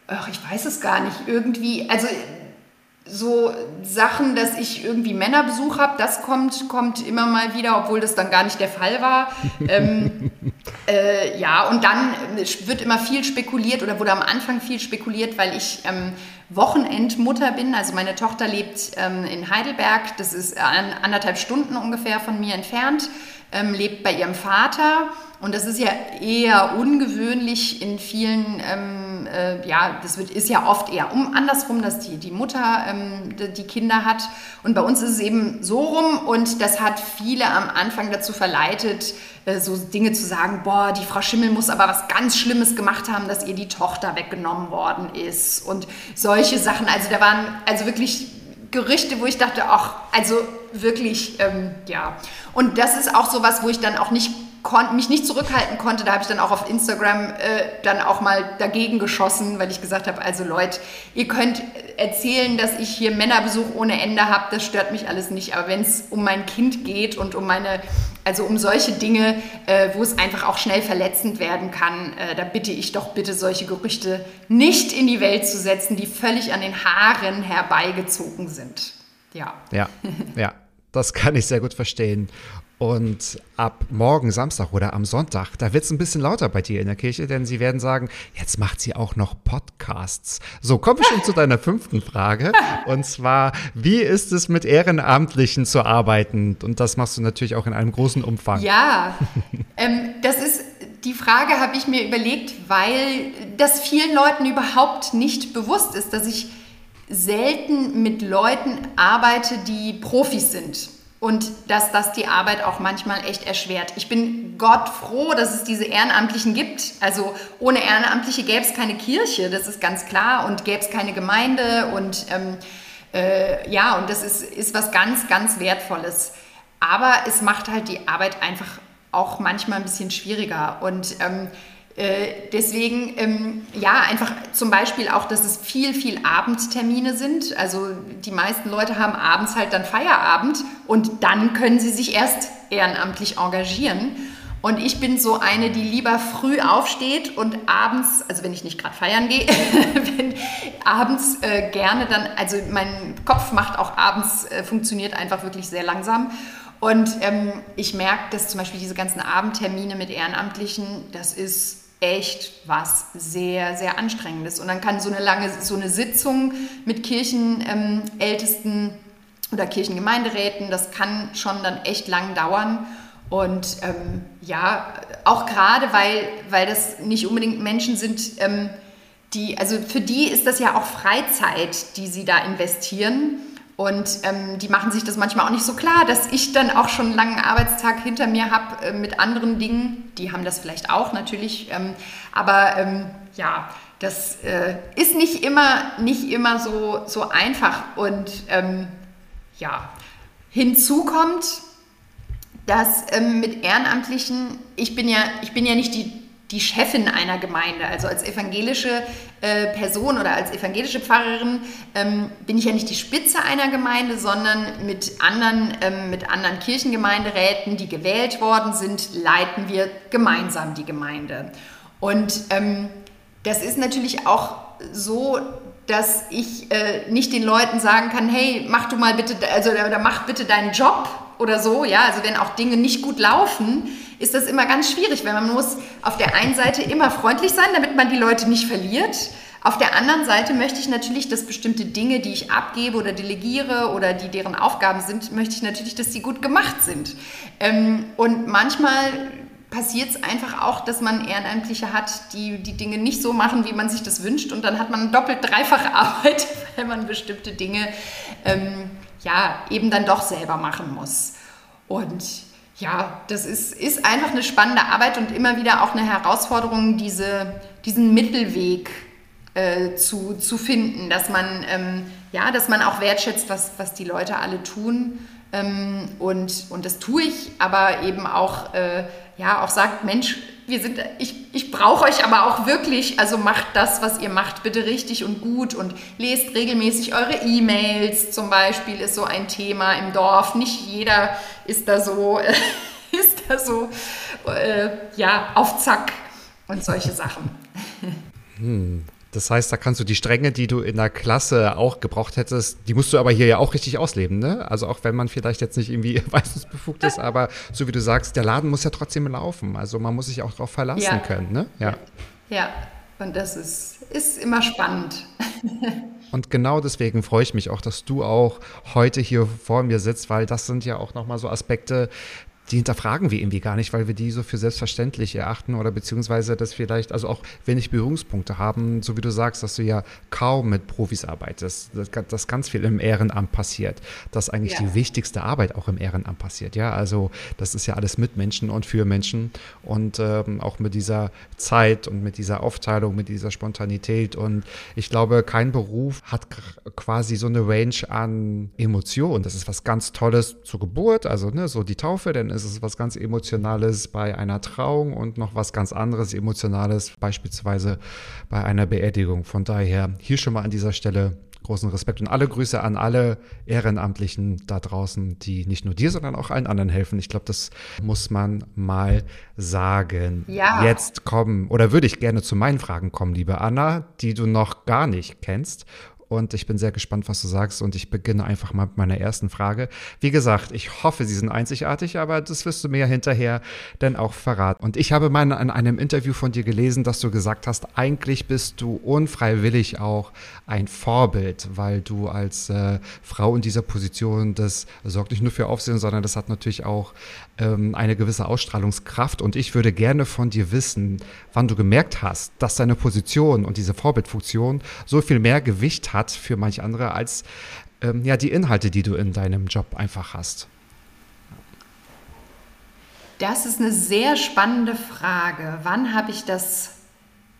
ach, ich weiß es gar nicht. Irgendwie, also so Sachen, dass ich irgendwie Männerbesuch habe, das kommt, kommt immer mal wieder, obwohl das dann gar nicht der Fall war. ähm, äh, ja, und dann wird immer viel spekuliert oder wurde am Anfang viel spekuliert, weil ich ähm, Wochenendmutter bin. Also meine Tochter lebt ähm, in Heidelberg, das ist anderthalb Stunden ungefähr von mir entfernt, ähm, lebt bei ihrem Vater. Und das ist ja eher ungewöhnlich in vielen ähm, äh, ja, das wird, ist ja oft eher um, andersrum, dass die, die Mutter ähm, die, die Kinder hat. Und bei uns ist es eben so rum und das hat viele am Anfang dazu verleitet, äh, so Dinge zu sagen, boah, die Frau Schimmel muss aber was ganz Schlimmes gemacht haben, dass ihr die Tochter weggenommen worden ist und solche Sachen. Also da waren also wirklich Gerüchte, wo ich dachte, ach, also wirklich, ähm, ja. Und das ist auch so was, wo ich dann auch nicht mich nicht zurückhalten konnte, da habe ich dann auch auf Instagram äh, dann auch mal dagegen geschossen, weil ich gesagt habe, also Leute, ihr könnt erzählen, dass ich hier Männerbesuch ohne Ende habe, das stört mich alles nicht, aber wenn es um mein Kind geht und um meine Also um solche Dinge, äh, wo es einfach auch schnell verletzend werden kann, äh, da bitte ich doch bitte solche Gerüchte nicht in die Welt zu setzen, die völlig an den Haaren herbeigezogen sind. Ja. Ja, ja. Das kann ich sehr gut verstehen. Und ab morgen Samstag oder am Sonntag, da wird es ein bisschen lauter bei dir in der Kirche, denn sie werden sagen, jetzt macht sie auch noch Podcasts. So, kommen wir schon zu deiner fünften Frage. Und zwar, wie ist es mit Ehrenamtlichen zu arbeiten? Und das machst du natürlich auch in einem großen Umfang. Ja, ähm, das ist, die Frage habe ich mir überlegt, weil das vielen Leuten überhaupt nicht bewusst ist, dass ich selten mit Leuten arbeite, die Profis sind und dass das die Arbeit auch manchmal echt erschwert. Ich bin Gott froh, dass es diese Ehrenamtlichen gibt. Also ohne Ehrenamtliche gäbe es keine Kirche, das ist ganz klar, und gäbe es keine Gemeinde und ähm, äh, ja, und das ist, ist was ganz, ganz Wertvolles. Aber es macht halt die Arbeit einfach auch manchmal ein bisschen schwieriger und ähm, äh, deswegen, ähm, ja, einfach zum Beispiel auch, dass es viel, viel Abendtermine sind. Also die meisten Leute haben abends halt dann Feierabend und dann können sie sich erst ehrenamtlich engagieren. Und ich bin so eine, die lieber früh aufsteht und abends, also wenn ich nicht gerade feiern gehe, wenn abends äh, gerne dann, also mein Kopf macht auch abends, äh, funktioniert einfach wirklich sehr langsam. Und ähm, ich merke, dass zum Beispiel diese ganzen Abendtermine mit Ehrenamtlichen, das ist echt was sehr, sehr Anstrengendes. Und dann kann so eine lange, so eine Sitzung mit Kirchenältesten ähm, oder Kirchengemeinderäten, das kann schon dann echt lang dauern. Und ähm, ja, auch gerade, weil, weil das nicht unbedingt Menschen sind, ähm, die, also für die ist das ja auch Freizeit, die sie da investieren. Und ähm, die machen sich das manchmal auch nicht so klar, dass ich dann auch schon einen langen Arbeitstag hinter mir habe äh, mit anderen Dingen. Die haben das vielleicht auch natürlich. Ähm, aber ähm, ja, das äh, ist nicht immer, nicht immer so, so einfach. Und ähm, ja, hinzu kommt, dass ähm, mit Ehrenamtlichen, ich bin ja, ich bin ja nicht die die Chefin einer Gemeinde. Also als evangelische äh, Person oder als evangelische Pfarrerin ähm, bin ich ja nicht die Spitze einer Gemeinde, sondern mit anderen, ähm, mit anderen Kirchengemeinderäten, die gewählt worden sind, leiten wir gemeinsam die Gemeinde. Und ähm, das ist natürlich auch so, dass ich äh, nicht den Leuten sagen kann, hey, mach du mal bitte, also oder mach bitte deinen Job oder so, ja, also wenn auch Dinge nicht gut laufen, ist das immer ganz schwierig, weil man muss auf der einen Seite immer freundlich sein, damit man die Leute nicht verliert. Auf der anderen Seite möchte ich natürlich, dass bestimmte Dinge, die ich abgebe oder delegiere oder die deren Aufgaben sind, möchte ich natürlich, dass sie gut gemacht sind. Ähm, und manchmal passiert es einfach auch, dass man Ehrenamtliche hat, die die Dinge nicht so machen, wie man sich das wünscht. Und dann hat man doppelt, dreifache Arbeit, weil man bestimmte Dinge ähm, ja eben dann doch selber machen muss. Und ja, das ist, ist einfach eine spannende Arbeit und immer wieder auch eine Herausforderung, diese, diesen Mittelweg äh, zu, zu finden, dass man, ähm, ja, dass man auch wertschätzt, was, was die Leute alle tun. Ähm, und, und das tue ich, aber eben auch, äh, ja, auch sagt, Mensch, wir sind, ich, ich brauche euch aber auch wirklich, also macht das, was ihr macht, bitte richtig und gut und lest regelmäßig eure E-Mails zum Beispiel, ist so ein Thema im Dorf. Nicht jeder ist da so, äh, ist da so, äh, ja, auf Zack und solche Sachen. Hm. Das heißt, da kannst du die Stränge, die du in der Klasse auch gebraucht hättest, die musst du aber hier ja auch richtig ausleben, ne? Also auch wenn man vielleicht jetzt nicht irgendwie weisungsbefugt ist, aber so wie du sagst, der Laden muss ja trotzdem laufen. Also man muss sich auch darauf verlassen ja. können, ne? Ja. Ja, und das ist, ist immer spannend. Und genau deswegen freue ich mich auch, dass du auch heute hier vor mir sitzt, weil das sind ja auch nochmal so Aspekte, die hinterfragen wir irgendwie gar nicht, weil wir die so für selbstverständlich erachten oder beziehungsweise das vielleicht, also auch wenig Berührungspunkte haben, so wie du sagst, dass du ja kaum mit Profis arbeitest, dass, dass ganz viel im Ehrenamt passiert, dass eigentlich ja. die wichtigste Arbeit auch im Ehrenamt passiert, ja, also das ist ja alles mit Menschen und für Menschen und ähm, auch mit dieser Zeit und mit dieser Aufteilung, mit dieser Spontanität und ich glaube, kein Beruf hat quasi so eine Range an Emotionen, das ist was ganz Tolles zur Geburt, also ne, so die Taufe, denn ist es was ganz Emotionales bei einer Trauung und noch was ganz anderes Emotionales, beispielsweise bei einer Beerdigung. Von daher hier schon mal an dieser Stelle großen Respekt und alle Grüße an alle Ehrenamtlichen da draußen, die nicht nur dir, sondern auch allen anderen helfen. Ich glaube, das muss man mal sagen. Ja. Jetzt kommen, oder würde ich gerne zu meinen Fragen kommen, liebe Anna, die du noch gar nicht kennst und ich bin sehr gespannt, was du sagst und ich beginne einfach mal mit meiner ersten Frage. Wie gesagt, ich hoffe, sie sind einzigartig, aber das wirst du mir hinterher dann auch verraten. Und ich habe mal in einem Interview von dir gelesen, dass du gesagt hast, eigentlich bist du unfreiwillig auch ein Vorbild, weil du als äh, Frau in dieser Position, das sorgt nicht nur für Aufsehen, sondern das hat natürlich auch ähm, eine gewisse Ausstrahlungskraft. Und ich würde gerne von dir wissen, wann du gemerkt hast, dass deine Position und diese Vorbildfunktion so viel mehr Gewicht hat für manch andere als ähm, ja, die Inhalte, die du in deinem Job einfach hast. Das ist eine sehr spannende Frage. Wann habe ich das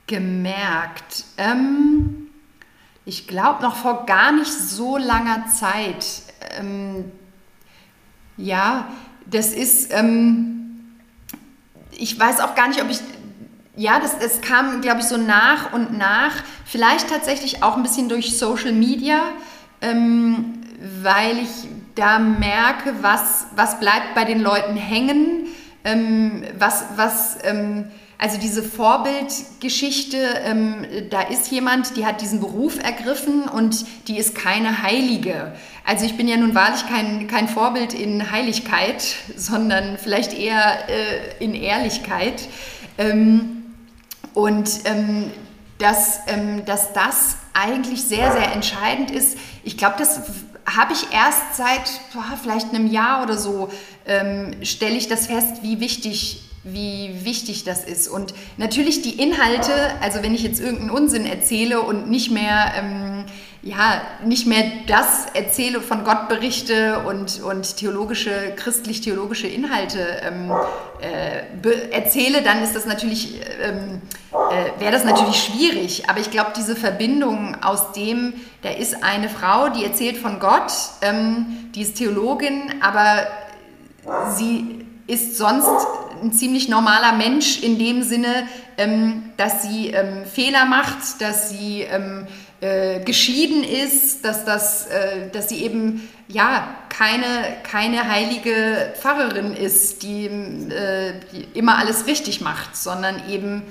gemerkt? Ähm, ich glaube noch vor gar nicht so langer Zeit. Ähm, ja, das ist, ähm, ich weiß auch gar nicht, ob ich, ja, das, das kam, glaube ich, so nach und nach, vielleicht tatsächlich auch ein bisschen durch Social Media, ähm, weil ich da merke, was, was bleibt bei den Leuten hängen, ähm, was, was, ähm, also diese Vorbildgeschichte, ähm, da ist jemand, die hat diesen Beruf ergriffen und die ist keine Heilige. Also ich bin ja nun wahrlich kein, kein Vorbild in Heiligkeit, sondern vielleicht eher äh, in Ehrlichkeit. Ähm, und ähm, dass, ähm, dass das eigentlich sehr, sehr entscheidend ist. Ich glaube, das habe ich erst seit boah, vielleicht einem Jahr oder so, ähm, stelle ich das fest, wie wichtig wie wichtig das ist. Und natürlich die Inhalte, also wenn ich jetzt irgendeinen Unsinn erzähle und nicht mehr, ähm, ja, nicht mehr das erzähle, von Gott berichte und, und theologische, christlich-theologische Inhalte ähm, äh, erzähle, dann ist das natürlich, ähm, äh, wäre das natürlich schwierig. Aber ich glaube, diese Verbindung aus dem, da ist eine Frau, die erzählt von Gott, ähm, die ist Theologin, aber sie ist sonst ein ziemlich normaler Mensch in dem Sinne, ähm, dass sie ähm, Fehler macht, dass sie ähm, äh, geschieden ist, dass, das, äh, dass sie eben ja keine, keine heilige Pfarrerin ist, die, äh, die immer alles richtig macht, sondern eben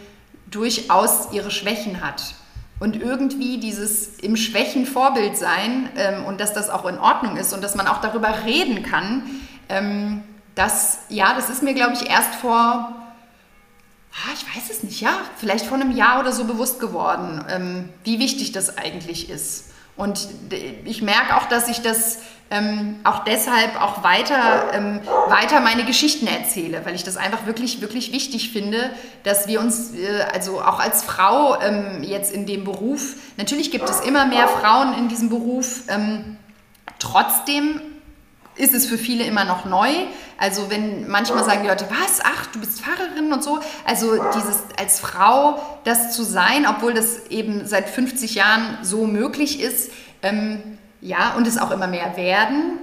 durchaus ihre Schwächen hat. Und irgendwie dieses im Schwächen Vorbild sein ähm, und dass das auch in Ordnung ist und dass man auch darüber reden kann, ähm, das, ja, das ist mir, glaube ich, erst vor, ich weiß es nicht, ja, vielleicht vor einem Jahr oder so bewusst geworden, ähm, wie wichtig das eigentlich ist. Und ich merke auch, dass ich das ähm, auch deshalb auch weiter, ähm, weiter meine Geschichten erzähle, weil ich das einfach wirklich, wirklich wichtig finde, dass wir uns, äh, also auch als Frau ähm, jetzt in dem Beruf, natürlich gibt es immer mehr Frauen in diesem Beruf, ähm, trotzdem ist es für viele immer noch neu. Also wenn manchmal sagen die Leute, was, ach, du bist Pfarrerin und so. Also dieses als Frau das zu sein, obwohl das eben seit 50 Jahren so möglich ist, ähm, ja, und es auch immer mehr werden,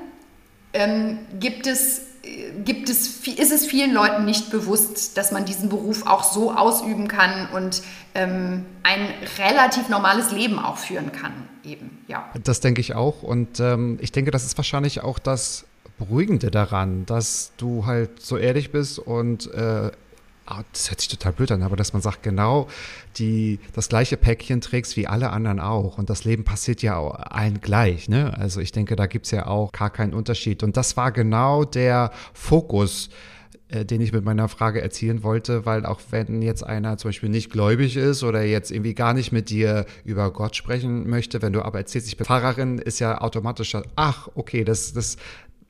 ähm, gibt es gibt es, ist es vielen Leuten nicht bewusst, dass man diesen Beruf auch so ausüben kann und ähm, ein relativ normales Leben auch führen kann, eben, ja. Das denke ich auch und ähm, ich denke, das ist wahrscheinlich auch das Beruhigende daran, dass du halt so ehrlich bist und äh, ah, das hört sich total blöd an, aber dass man sagt, genau die das gleiche Päckchen trägst wie alle anderen auch. Und das Leben passiert ja allen gleich. Ne? Also ich denke, da gibt es ja auch gar keinen Unterschied. Und das war genau der Fokus, äh, den ich mit meiner Frage erzielen wollte, weil auch wenn jetzt einer zum Beispiel nicht gläubig ist oder jetzt irgendwie gar nicht mit dir über Gott sprechen möchte, wenn du aber erzählst, ich bin Pfarrerin, ist ja automatisch, ach, okay, das, das,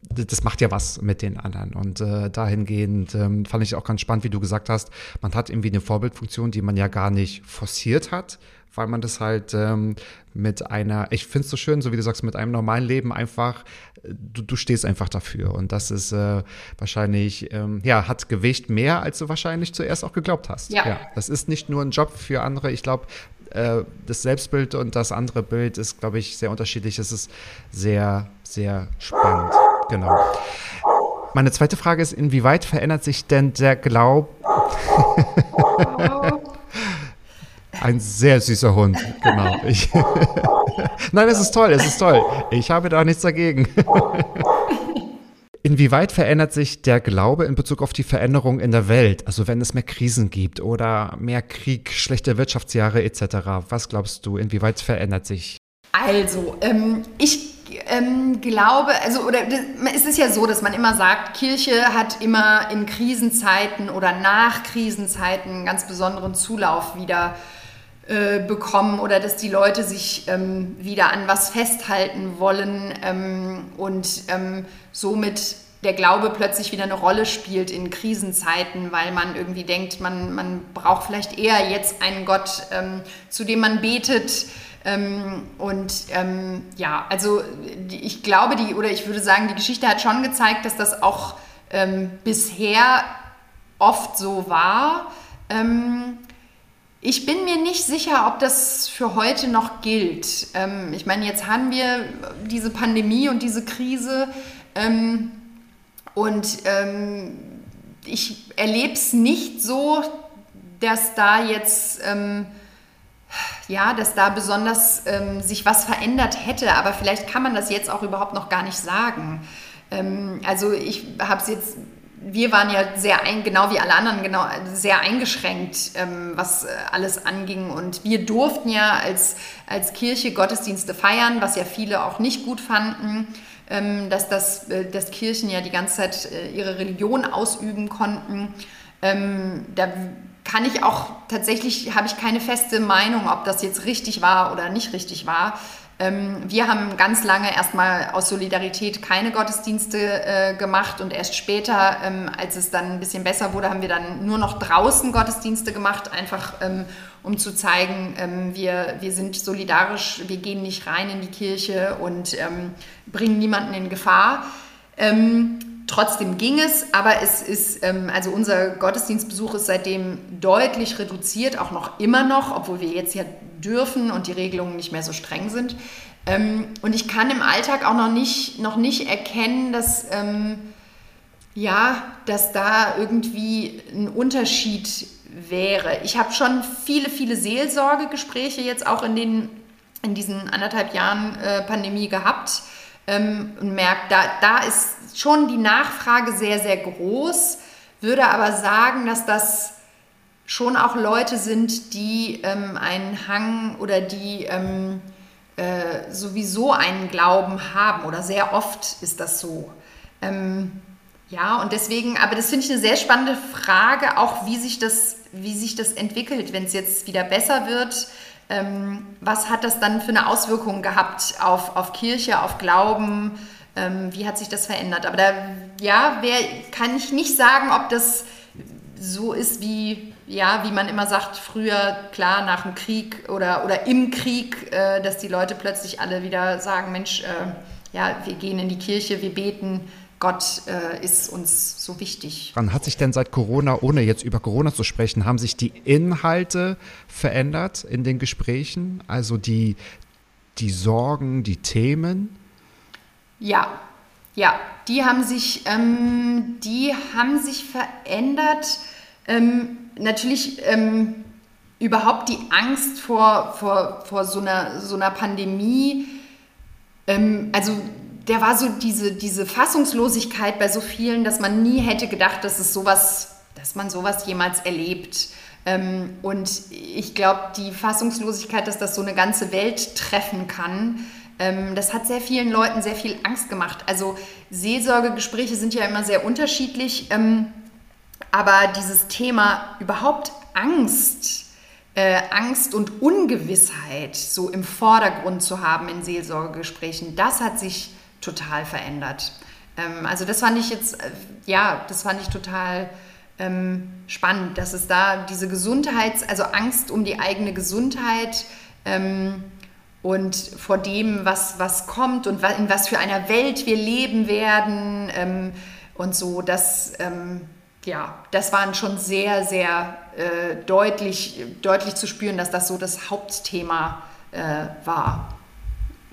das macht ja was mit den anderen. Und äh, dahingehend ähm, fand ich auch ganz spannend, wie du gesagt hast, man hat irgendwie eine Vorbildfunktion, die man ja gar nicht forciert hat, weil man das halt ähm, mit einer, ich finde es so schön, so wie du sagst, mit einem normalen Leben einfach, du, du stehst einfach dafür. Und das ist äh, wahrscheinlich, ähm, ja, hat Gewicht mehr, als du wahrscheinlich zuerst auch geglaubt hast. Ja. ja das ist nicht nur ein Job für andere. Ich glaube, äh, das Selbstbild und das andere Bild ist, glaube ich, sehr unterschiedlich. Es ist sehr, sehr spannend. Genau. Meine zweite Frage ist, inwieweit verändert sich denn der Glaube? Ein sehr süßer Hund, genau. Ich Nein, es ist toll, es ist toll. Ich habe da nichts dagegen. Inwieweit verändert sich der Glaube in Bezug auf die Veränderung in der Welt? Also wenn es mehr Krisen gibt oder mehr Krieg, schlechte Wirtschaftsjahre etc. Was glaubst du, inwieweit verändert sich? Also, ähm, ich ähm, glaube, also oder es ist ja so, dass man immer sagt, Kirche hat immer in Krisenzeiten oder nach Krisenzeiten einen ganz besonderen Zulauf wieder äh, bekommen oder dass die Leute sich ähm, wieder an was festhalten wollen ähm, und ähm, somit der Glaube plötzlich wieder eine Rolle spielt in Krisenzeiten, weil man irgendwie denkt, man, man braucht vielleicht eher jetzt einen Gott, ähm, zu dem man betet. Ähm, und ähm, ja, also ich glaube, die, oder ich würde sagen, die Geschichte hat schon gezeigt, dass das auch bisher oft so war. Ähm, ich bin mir nicht sicher, ob das für heute noch gilt. Ähm, ich meine, jetzt haben wir diese Pandemie und diese Krise ähm, und ähm, ich erlebe es nicht so, dass da jetzt ähm, ja, dass da besonders ähm, sich was verändert hätte, aber vielleicht kann man das jetzt auch überhaupt noch gar nicht sagen. Ähm, also ich habe es jetzt wir waren ja sehr ein, genau wie alle anderen genau sehr eingeschränkt, ähm, was äh, alles anging und wir durften ja als als Kirche Gottesdienste feiern, was ja viele auch nicht gut fanden, ähm, dass das äh, dass Kirchen ja die ganze Zeit äh, ihre Religion ausüben konnten. Ähm, da kann ich auch tatsächlich habe ich keine feste Meinung, ob das jetzt richtig war oder nicht richtig war. Ähm, wir haben ganz lange erstmal aus Solidarität keine Gottesdienste äh, gemacht und erst später, ähm, als es dann ein bisschen besser wurde, haben wir dann nur noch draußen Gottesdienste gemacht, einfach ähm, um zu zeigen, wir, wir sind solidarisch, wir gehen nicht rein in die Kirche und bringen niemanden in Gefahr. Ähm, trotzdem ging es, aber es ist, also unser Gottesdienstbesuch ist seitdem deutlich reduziert, auch noch immer noch, obwohl wir jetzt ja dürfen und die Regelungen nicht mehr so streng sind. Ähm, und ich kann im Alltag auch noch nicht, noch nicht erkennen, dass, ähm, ja, dass da irgendwie ein Unterschied wäre. Ich habe schon viele, viele Seelsorgegespräche jetzt auch in, den, in diesen anderthalb Jahren äh, Pandemie gehabt ähm, und merke, da, da ist schon die Nachfrage sehr, sehr groß, würde aber sagen, dass das schon auch Leute sind, die ähm, einen Hang oder die ähm, äh, sowieso einen Glauben haben oder sehr oft ist das so. Ähm, ja, und deswegen, aber das finde ich eine sehr spannende Frage, auch wie sich das, wie sich das entwickelt, wenn es jetzt wieder besser wird. Ähm, was hat das dann für eine Auswirkung gehabt auf, auf Kirche, auf Glauben? Ähm, wie hat sich das verändert? Aber da, ja, wer, kann ich nicht sagen, ob das so ist wie ja, wie man immer sagt, früher, klar, nach dem Krieg oder, oder im Krieg, äh, dass die Leute plötzlich alle wieder sagen, Mensch, äh, ja, wir gehen in die Kirche, wir beten, Gott äh, ist uns so wichtig. Wann hat sich denn seit Corona, ohne jetzt über Corona zu sprechen, haben sich die Inhalte verändert in den Gesprächen? Also die, die Sorgen, die Themen? Ja, ja, die haben sich, ähm, die haben sich verändert. Ähm, natürlich ähm, überhaupt die Angst vor, vor, vor so, einer, so einer Pandemie. Ähm, also der war so diese, diese Fassungslosigkeit bei so vielen, dass man nie hätte gedacht, dass es sowas, dass man sowas jemals erlebt. Ähm, und ich glaube, die Fassungslosigkeit, dass das so eine ganze Welt treffen kann, das hat sehr vielen Leuten sehr viel Angst gemacht. Also Seelsorgegespräche sind ja immer sehr unterschiedlich. Ähm, aber dieses Thema überhaupt Angst, äh, Angst und Ungewissheit so im Vordergrund zu haben in Seelsorgegesprächen, das hat sich total verändert. Ähm, also das fand ich jetzt, äh, ja, das fand ich total ähm, spannend, dass es da diese Gesundheits-, also Angst um die eigene Gesundheit ähm, und vor dem, was, was kommt und in was für einer Welt wir leben werden ähm, und so, das ähm, ja, das waren schon sehr, sehr äh, deutlich, deutlich zu spüren, dass das so das Hauptthema äh, war.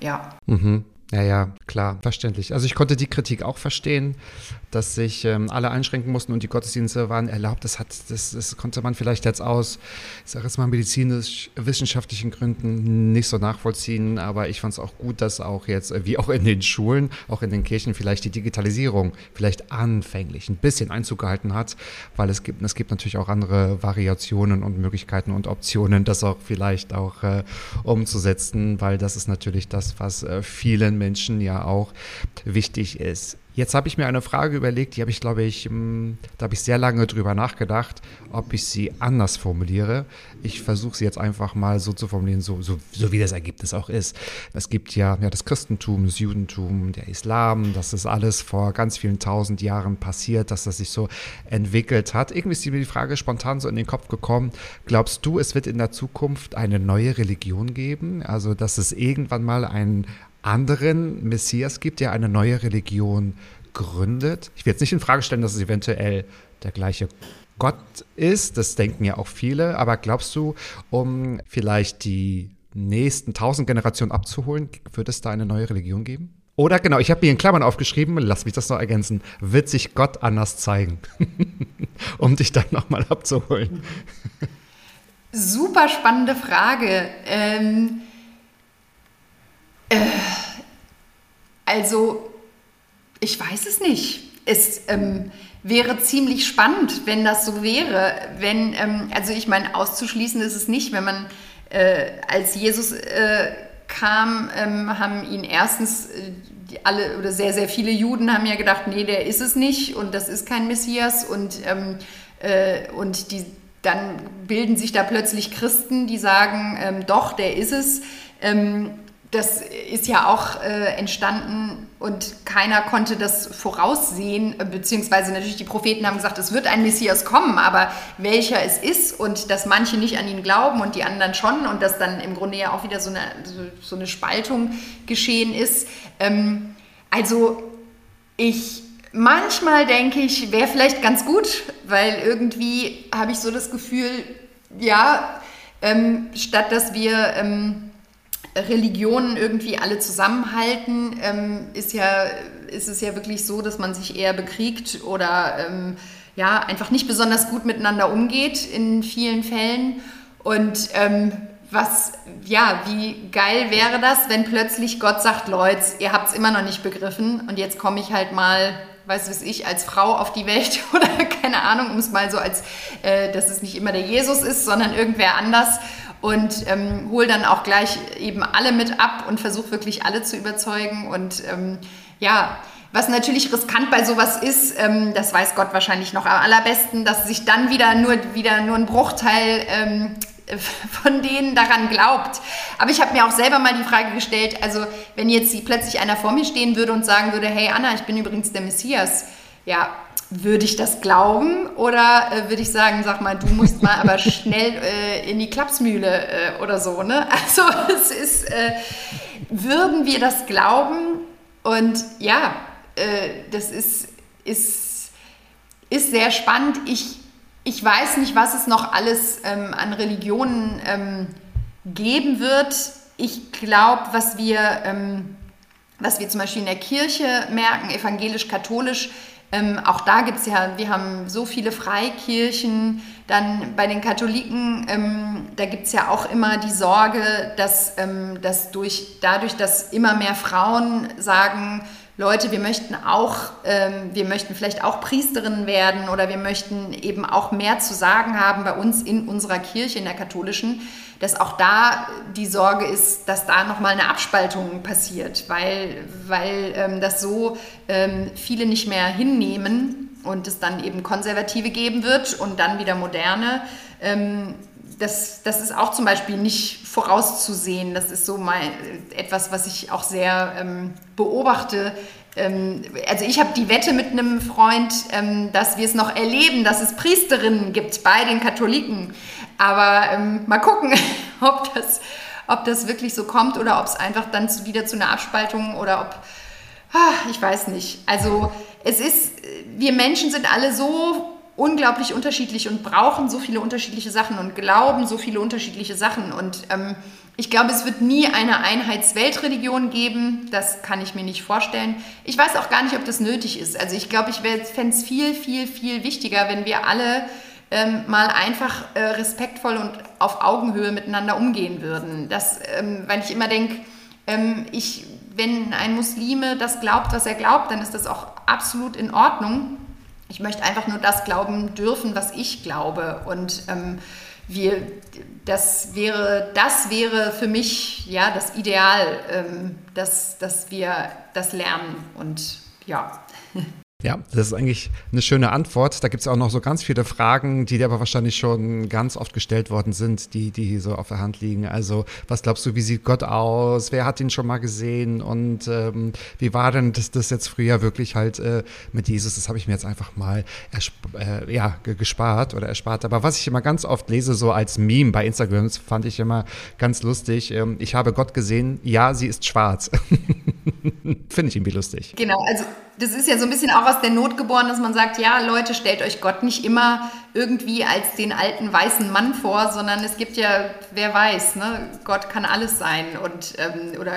Ja. Mhm. Ja, ja, klar, verständlich. Also ich konnte die Kritik auch verstehen, dass sich ähm, alle einschränken mussten und die Gottesdienste waren erlaubt. Das hat, das, das konnte man vielleicht jetzt aus, ich sage jetzt mal medizinisch-wissenschaftlichen Gründen nicht so nachvollziehen. Aber ich fand es auch gut, dass auch jetzt, äh, wie auch in den Schulen, auch in den Kirchen, vielleicht die Digitalisierung vielleicht anfänglich ein bisschen Einzug gehalten hat, weil es gibt, es gibt natürlich auch andere Variationen und Möglichkeiten und Optionen, das auch vielleicht auch äh, umzusetzen, weil das ist natürlich das, was äh, vielen Menschen ja auch wichtig ist. Jetzt habe ich mir eine Frage überlegt, die habe ich, glaube ich, hm, da habe ich sehr lange drüber nachgedacht, ob ich sie anders formuliere. Ich versuche sie jetzt einfach mal so zu formulieren, so, so, so wie das Ergebnis auch ist. Es gibt ja, ja das Christentum, das Judentum, der Islam, das ist alles vor ganz vielen tausend Jahren passiert, dass das sich so entwickelt hat. Irgendwie ist mir die Frage spontan so in den Kopf gekommen. Glaubst du, es wird in der Zukunft eine neue Religion geben? Also, dass es irgendwann mal ein, anderen Messias gibt, der eine neue Religion gründet. Ich will jetzt nicht in Frage stellen, dass es eventuell der gleiche Gott ist, das denken ja auch viele, aber glaubst du, um vielleicht die nächsten tausend Generationen abzuholen, wird es da eine neue Religion geben? Oder genau, ich habe mir in Klammern aufgeschrieben, lass mich das noch ergänzen, wird sich Gott anders zeigen, um dich dann nochmal abzuholen? Super spannende Frage. Ähm, äh, also, ich weiß es nicht. Es ähm, wäre ziemlich spannend, wenn das so wäre. Wenn, ähm, also ich meine, auszuschließen ist es nicht, wenn man äh, als Jesus äh, kam, ähm, haben ihn erstens äh, alle oder sehr, sehr viele Juden haben ja gedacht, nee, der ist es nicht und das ist kein Messias und, ähm, äh, und die, dann bilden sich da plötzlich Christen, die sagen, ähm, doch, der ist es. Das ist ja auch äh, entstanden und keiner konnte das voraussehen, beziehungsweise natürlich die Propheten haben gesagt, es wird ein Messias kommen, aber welcher es ist und dass manche nicht an ihn glauben und die anderen schon und dass dann im Grunde ja auch wieder so eine, so, so eine Spaltung geschehen ist. Ähm, also ich manchmal denke ich, wäre vielleicht ganz gut, weil irgendwie habe ich so das Gefühl, ja, ähm, statt dass wir... Ähm, Religionen irgendwie alle zusammenhalten, ähm, ist, ja, ist es ja wirklich so, dass man sich eher bekriegt oder ähm, ja, einfach nicht besonders gut miteinander umgeht in vielen Fällen. Und ähm, was, ja, wie geil wäre das, wenn plötzlich Gott sagt, Leute, ihr habt es immer noch nicht begriffen und jetzt komme ich halt mal, weiß was ich, als Frau auf die Welt oder keine Ahnung, um es mal so als, äh, dass es nicht immer der Jesus ist, sondern irgendwer anders und ähm, hole dann auch gleich eben alle mit ab und versuche wirklich alle zu überzeugen. Und ähm, ja, was natürlich riskant bei sowas ist, ähm, das weiß Gott wahrscheinlich noch am allerbesten, dass sich dann wieder nur, wieder nur ein Bruchteil ähm, von denen daran glaubt. Aber ich habe mir auch selber mal die Frage gestellt, also wenn jetzt plötzlich einer vor mir stehen würde und sagen würde, hey Anna, ich bin übrigens der Messias, ja, würde ich das glauben oder äh, würde ich sagen, sag mal, du musst mal aber schnell äh, in die Klapsmühle äh, oder so, ne? Also es ist, äh, würden wir das glauben? Und ja, äh, das ist, ist, ist sehr spannend. Ich, ich weiß nicht, was es noch alles ähm, an Religionen ähm, geben wird. Ich glaube, was wir, ähm, was wir zum Beispiel in der Kirche merken, evangelisch-katholisch, ähm, auch da gibt es ja, wir haben so viele Freikirchen, dann bei den Katholiken, ähm, da gibt es ja auch immer die Sorge, dass, ähm, dass durch, dadurch, dass immer mehr Frauen sagen, Leute, wir möchten auch, ähm, wir möchten vielleicht auch Priesterinnen werden oder wir möchten eben auch mehr zu sagen haben bei uns in unserer Kirche, in der katholischen, dass auch da die Sorge ist, dass da nochmal eine Abspaltung passiert, weil, weil ähm, das so ähm, viele nicht mehr hinnehmen und es dann eben Konservative geben wird und dann wieder Moderne. Das, das ist auch zum Beispiel nicht vorauszusehen. Das ist so mal etwas, was ich auch sehr ähm, beobachte. Ähm, also ich habe die Wette mit einem Freund, ähm, dass wir es noch erleben, dass es Priesterinnen gibt bei den Katholiken. Aber ähm, mal gucken, ob das, ob das wirklich so kommt oder ob es einfach dann zu, wieder zu einer Abspaltung oder ob, ah, ich weiß nicht. Also es ist, wir Menschen sind alle so unglaublich unterschiedlich und brauchen so viele unterschiedliche Sachen und glauben so viele unterschiedliche Sachen. Und ähm, ich glaube, es wird nie eine Einheitsweltreligion geben. Das kann ich mir nicht vorstellen. Ich weiß auch gar nicht, ob das nötig ist. Also ich glaube, ich fände es viel, viel, viel wichtiger, wenn wir alle ähm, mal einfach äh, respektvoll und auf Augenhöhe miteinander umgehen würden. Das, ähm, weil ich immer denke, ähm, ich, wenn ein Muslime das glaubt, was er glaubt, dann ist das auch absolut in Ordnung. Ich möchte einfach nur das glauben dürfen, was ich glaube. Und ähm, wir, das, wäre, das wäre für mich ja, das Ideal, ähm, dass, dass wir das lernen. Und ja. Ja, das ist eigentlich eine schöne Antwort. Da gibt es auch noch so ganz viele Fragen, die dir aber wahrscheinlich schon ganz oft gestellt worden sind, die, die so auf der Hand liegen. Also, was glaubst du, wie sieht Gott aus? Wer hat ihn schon mal gesehen? Und ähm, wie war denn das, das jetzt früher wirklich halt äh, mit Jesus? Das habe ich mir jetzt einfach mal äh, ja, gespart oder erspart. Aber was ich immer ganz oft lese, so als Meme bei Instagram, das fand ich immer ganz lustig. Ähm, ich habe Gott gesehen, ja, sie ist schwarz. Finde ich irgendwie lustig. Genau, also das ist ja so ein bisschen auch aus der Not geboren, dass man sagt, ja, Leute, stellt euch Gott nicht immer irgendwie als den alten weißen Mann vor, sondern es gibt ja, wer weiß, ne? Gott kann alles sein und ähm, oder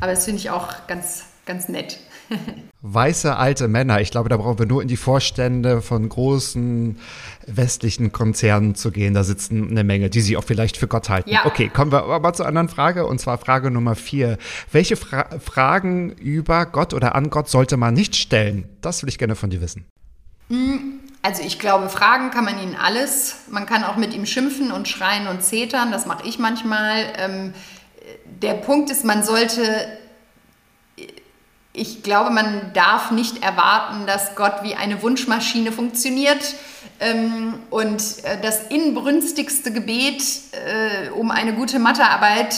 aber das finde ich auch ganz, ganz nett. Weiße alte Männer. Ich glaube, da brauchen wir nur in die Vorstände von großen westlichen Konzernen zu gehen. Da sitzen eine Menge, die sie auch vielleicht für Gott halten. Ja. Okay, kommen wir aber zur anderen Frage und zwar Frage Nummer vier. Welche Fra Fragen über Gott oder an Gott sollte man nicht stellen? Das will ich gerne von dir wissen. Hm, also ich glaube, fragen kann man ihn alles. Man kann auch mit ihm schimpfen und schreien und zetern. Das mache ich manchmal. Ähm, der Punkt ist, man sollte ich glaube, man darf nicht erwarten, dass Gott wie eine Wunschmaschine funktioniert. Ähm, und äh, das inbrünstigste Gebet äh, um eine gute Mathearbeit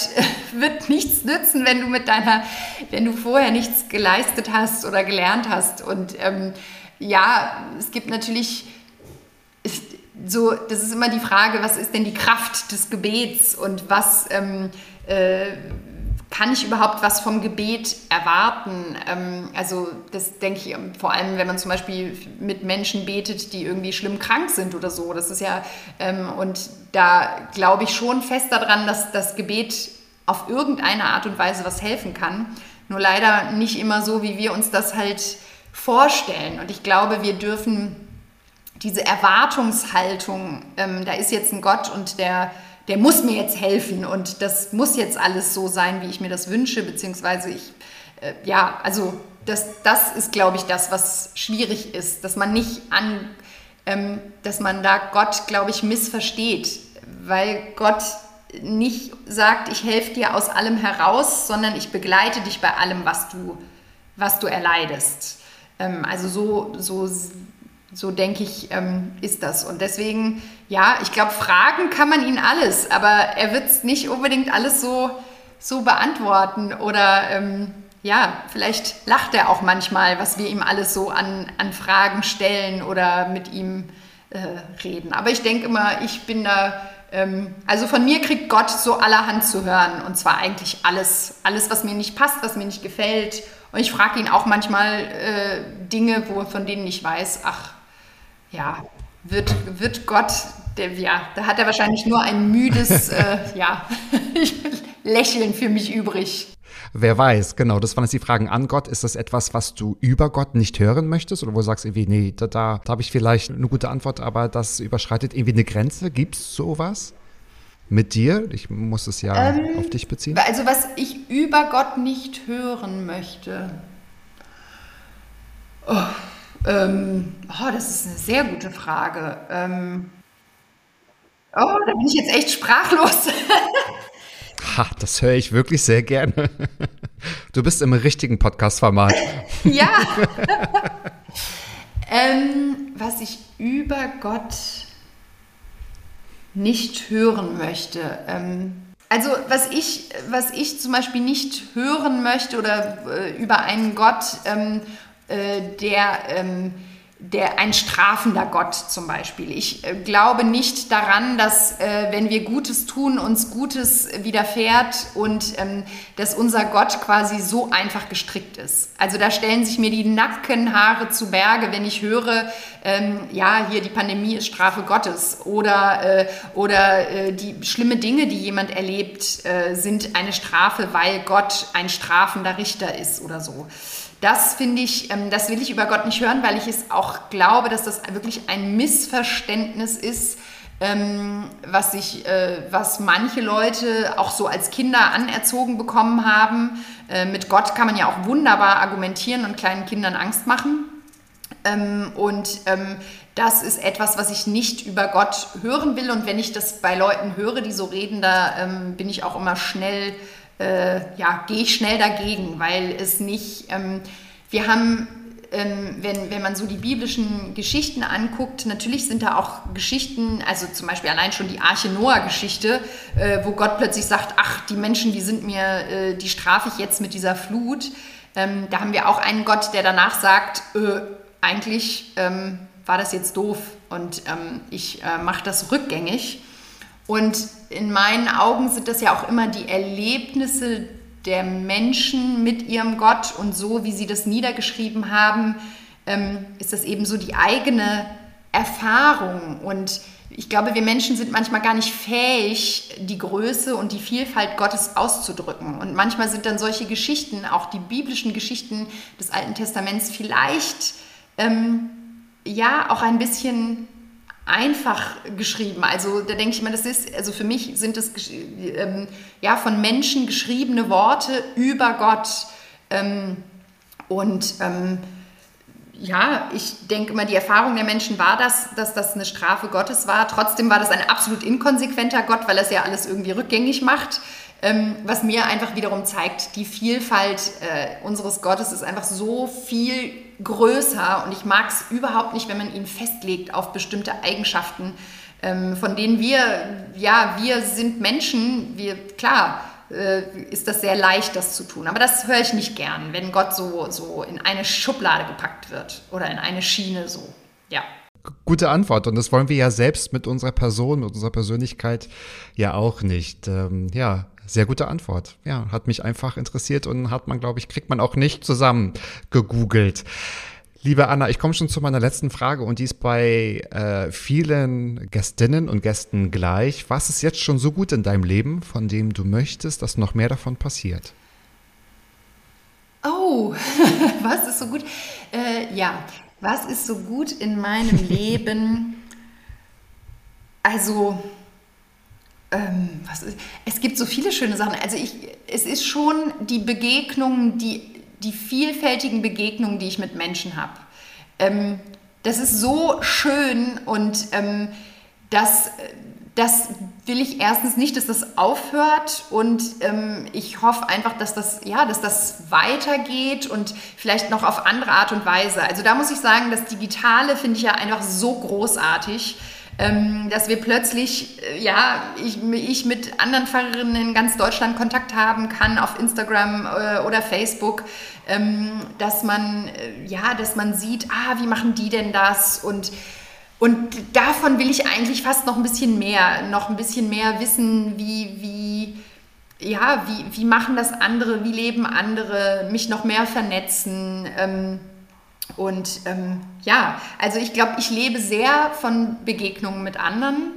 wird nichts nützen, wenn du mit deiner, wenn du vorher nichts geleistet hast oder gelernt hast. Und ähm, ja, es gibt natürlich so, das ist immer die Frage, was ist denn die Kraft des Gebets und was ähm, äh, kann ich überhaupt was vom Gebet erwarten? Ähm, also das denke ich ähm, vor allem, wenn man zum Beispiel mit Menschen betet, die irgendwie schlimm krank sind oder so. Das ist ja, ähm, und da glaube ich schon fest daran, dass das Gebet auf irgendeine Art und Weise was helfen kann. Nur leider nicht immer so, wie wir uns das halt vorstellen. Und ich glaube, wir dürfen diese Erwartungshaltung, ähm, da ist jetzt ein Gott und der der muss mir jetzt helfen und das muss jetzt alles so sein, wie ich mir das wünsche, beziehungsweise ich, äh, ja, also das, das ist, glaube ich, das, was schwierig ist, dass man nicht an, ähm, dass man da Gott, glaube ich, missversteht, weil Gott nicht sagt, ich helfe dir aus allem heraus, sondern ich begleite dich bei allem, was du, was du erleidest. Ähm, also so, so so denke ich, ähm, ist das. Und deswegen, ja, ich glaube, fragen kann man ihn alles, aber er wird es nicht unbedingt alles so, so beantworten. Oder ähm, ja, vielleicht lacht er auch manchmal, was wir ihm alles so an, an Fragen stellen oder mit ihm äh, reden. Aber ich denke immer, ich bin da, ähm, also von mir kriegt Gott so allerhand zu hören. Und zwar eigentlich alles, alles, was mir nicht passt, was mir nicht gefällt. Und ich frage ihn auch manchmal äh, Dinge, wo, von denen ich weiß, ach, ja, wird, wird Gott, der, ja, da hat er wahrscheinlich nur ein müdes äh, ja, Lächeln für mich übrig. Wer weiß, genau, das waren jetzt die Fragen an Gott. Ist das etwas, was du über Gott nicht hören möchtest? Oder wo du sagst irgendwie, nee, da, da, da habe ich vielleicht eine gute Antwort, aber das überschreitet irgendwie eine Grenze? Gibt es sowas? Mit dir? Ich muss es ja ähm, auf dich beziehen. Also, was ich über Gott nicht hören möchte. Oh. Ähm, oh, das ist eine sehr gute Frage. Ähm, oh, da bin ich jetzt echt sprachlos. ha, das höre ich wirklich sehr gerne. Du bist im richtigen Podcast-Format. ja. ähm, was ich über Gott nicht hören möchte. Ähm, also was ich, was ich zum Beispiel nicht hören möchte oder äh, über einen Gott ähm, äh, der, ähm, der, ein strafender Gott zum Beispiel. Ich äh, glaube nicht daran, dass äh, wenn wir Gutes tun, uns Gutes widerfährt und ähm, dass unser Gott quasi so einfach gestrickt ist. Also da stellen sich mir die Nackenhaare zu Berge, wenn ich höre, ähm, ja, hier die Pandemie ist Strafe Gottes oder, äh, oder äh, die schlimme Dinge, die jemand erlebt, äh, sind eine Strafe, weil Gott ein strafender Richter ist oder so. Das finde ich, ähm, das will ich über Gott nicht hören, weil ich es auch glaube, dass das wirklich ein Missverständnis ist, ähm, was sich, äh, was manche Leute auch so als Kinder anerzogen bekommen haben. Äh, mit Gott kann man ja auch wunderbar argumentieren und kleinen Kindern Angst machen. Ähm, und das ist etwas, was ich nicht über Gott hören will. Und wenn ich das bei Leuten höre, die so reden, da bin ich auch immer schnell äh, ja, gehe ich schnell dagegen, weil es nicht, ähm, wir haben, ähm, wenn, wenn man so die biblischen Geschichten anguckt, natürlich sind da auch Geschichten, also zum Beispiel allein schon die Arche Noah-Geschichte, äh, wo Gott plötzlich sagt, ach, die Menschen, die sind mir, äh, die strafe ich jetzt mit dieser Flut. Ähm, da haben wir auch einen Gott, der danach sagt, äh, eigentlich ähm, war das jetzt doof und ähm, ich äh, mache das rückgängig. Und in meinen Augen sind das ja auch immer die Erlebnisse der Menschen mit ihrem Gott und so, wie sie das niedergeschrieben haben, ähm, ist das eben so die eigene Erfahrung. Und ich glaube, wir Menschen sind manchmal gar nicht fähig, die Größe und die Vielfalt Gottes auszudrücken. Und manchmal sind dann solche Geschichten, auch die biblischen Geschichten des Alten Testaments, vielleicht ähm, ja auch ein bisschen einfach geschrieben. Also da denke ich mal, das ist, also für mich sind das ähm, ja von Menschen geschriebene Worte über Gott. Ähm, und ähm, ja, ich denke immer, die Erfahrung der Menschen war das, dass das eine Strafe Gottes war. Trotzdem war das ein absolut inkonsequenter Gott, weil er es ja alles irgendwie rückgängig macht. Ähm, was mir einfach wiederum zeigt, die Vielfalt äh, unseres Gottes ist einfach so viel größer und ich mag es überhaupt nicht, wenn man ihn festlegt auf bestimmte Eigenschaften, ähm, von denen wir, ja, wir sind Menschen, wir, klar, äh, ist das sehr leicht, das zu tun. Aber das höre ich nicht gern, wenn Gott so, so in eine Schublade gepackt wird oder in eine Schiene so, ja. Gute Antwort. Und das wollen wir ja selbst mit unserer Person, mit unserer Persönlichkeit ja auch nicht. Ähm, ja, sehr gute Antwort. Ja, hat mich einfach interessiert und hat man, glaube ich, kriegt man auch nicht zusammen gegoogelt. Liebe Anna, ich komme schon zu meiner letzten Frage und die ist bei äh, vielen Gästinnen und Gästen gleich. Was ist jetzt schon so gut in deinem Leben, von dem du möchtest, dass noch mehr davon passiert? Oh, was ist so gut? Äh, ja, was ist so gut in meinem Leben? Also, ähm, es gibt so viele schöne Sachen. Also ich, es ist schon die Begegnungen, die, die vielfältigen Begegnungen, die ich mit Menschen habe. Ähm, das ist so schön und ähm, das, das will ich erstens nicht, dass das aufhört und ähm, ich hoffe einfach, dass das, ja, dass das weitergeht und vielleicht noch auf andere Art und Weise. Also da muss ich sagen, das Digitale finde ich ja einfach so großartig dass wir plötzlich, äh, ja, ich, ich mit anderen Fahrerinnen in ganz Deutschland Kontakt haben kann auf Instagram äh, oder Facebook, ähm, dass man, äh, ja, dass man sieht, ah, wie machen die denn das und und davon will ich eigentlich fast noch ein bisschen mehr, noch ein bisschen mehr wissen, wie, wie, ja, wie, wie machen das andere, wie leben andere, mich noch mehr vernetzen. Ähm, und ähm, ja, also ich glaube, ich lebe sehr von Begegnungen mit anderen.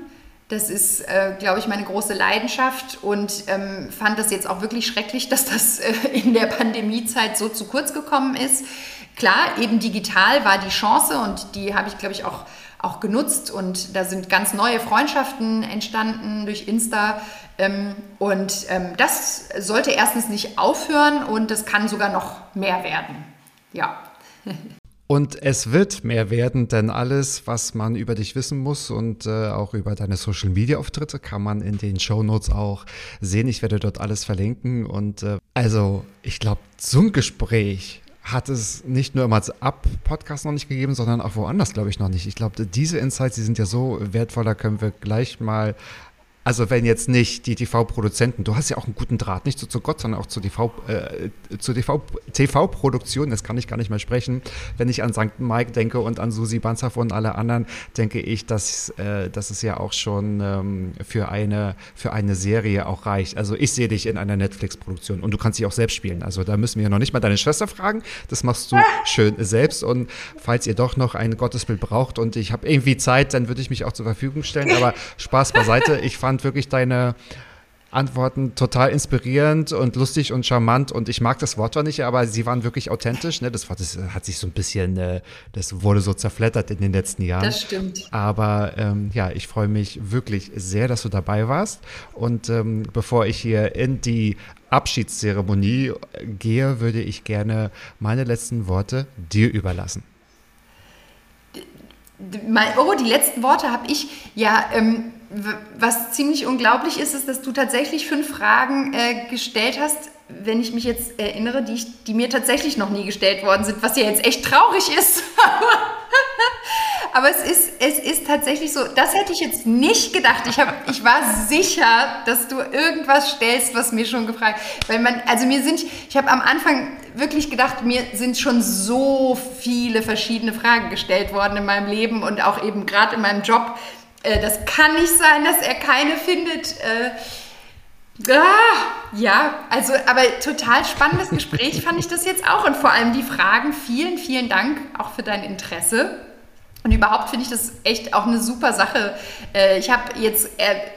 Das ist, äh, glaube ich, meine große Leidenschaft und ähm, fand das jetzt auch wirklich schrecklich, dass das äh, in der Pandemiezeit so zu kurz gekommen ist. Klar, eben digital war die Chance und die habe ich, glaube ich, auch, auch genutzt und da sind ganz neue Freundschaften entstanden durch Insta. Ähm, und ähm, das sollte erstens nicht aufhören und das kann sogar noch mehr werden. Ja. Und es wird mehr werden, denn alles, was man über dich wissen muss und äh, auch über deine Social Media Auftritte, kann man in den Show Notes auch sehen. Ich werde dort alles verlinken. Und äh, also, ich glaube, so ein Gespräch hat es nicht nur im WhatsApp-Podcast noch nicht gegeben, sondern auch woanders, glaube ich, noch nicht. Ich glaube, diese Insights, die sind ja so wertvoll, da können wir gleich mal Also wenn jetzt nicht die TV-Produzenten, du hast ja auch einen guten Draht, nicht so zu Gott, sondern auch zu TV, äh, zu TV, TV-Produktion, das kann ich gar nicht mehr sprechen. Wenn ich an St. Mike denke und an Susi Banzaf und alle anderen, denke ich, dass, äh, dass es ja auch schon ähm, für, eine, für eine Serie auch reicht. Also ich sehe dich in einer Netflix-Produktion und du kannst dich auch selbst spielen. Also da müssen wir noch nicht mal deine Schwester fragen, das machst du schön selbst und falls ihr doch noch ein Gottesbild braucht und ich habe irgendwie Zeit, dann würde ich mich auch zur Verfügung stellen, aber Spaß beiseite. Ich fand wirklich deine Antworten total inspirierend und lustig und charmant und ich mag das Wort zwar nicht, aber sie waren wirklich authentisch. Ne? Das Wort das hat sich so ein bisschen, äh, das wurde so zerflettert in den letzten Jahren. Das stimmt. Aber ähm, ja, ich freue mich wirklich sehr, dass du dabei warst. Und ähm, bevor ich hier in die Abschiedszeremonie gehe, würde ich gerne meine letzten Worte dir überlassen. Oh, die letzten Worte habe ich. Ja, ähm, was ziemlich unglaublich ist, ist, dass du tatsächlich fünf Fragen äh, gestellt hast, wenn ich mich jetzt erinnere, die, ich, die mir tatsächlich noch nie gestellt worden sind, was ja jetzt echt traurig ist. Aber es ist, es ist tatsächlich so, das hätte ich jetzt nicht gedacht. Ich, hab, ich war sicher, dass du irgendwas stellst, was mir schon gefragt Weil man, also mir sind, ich habe am Anfang wirklich gedacht, mir sind schon so viele verschiedene Fragen gestellt worden in meinem Leben und auch eben gerade in meinem Job. Äh, das kann nicht sein, dass er keine findet. Äh, Ah, ja, also, aber total spannendes Gespräch fand ich das jetzt auch. Und vor allem die Fragen. Vielen, vielen Dank auch für dein Interesse. Und überhaupt finde ich das echt auch eine super Sache. Äh, ich habe jetzt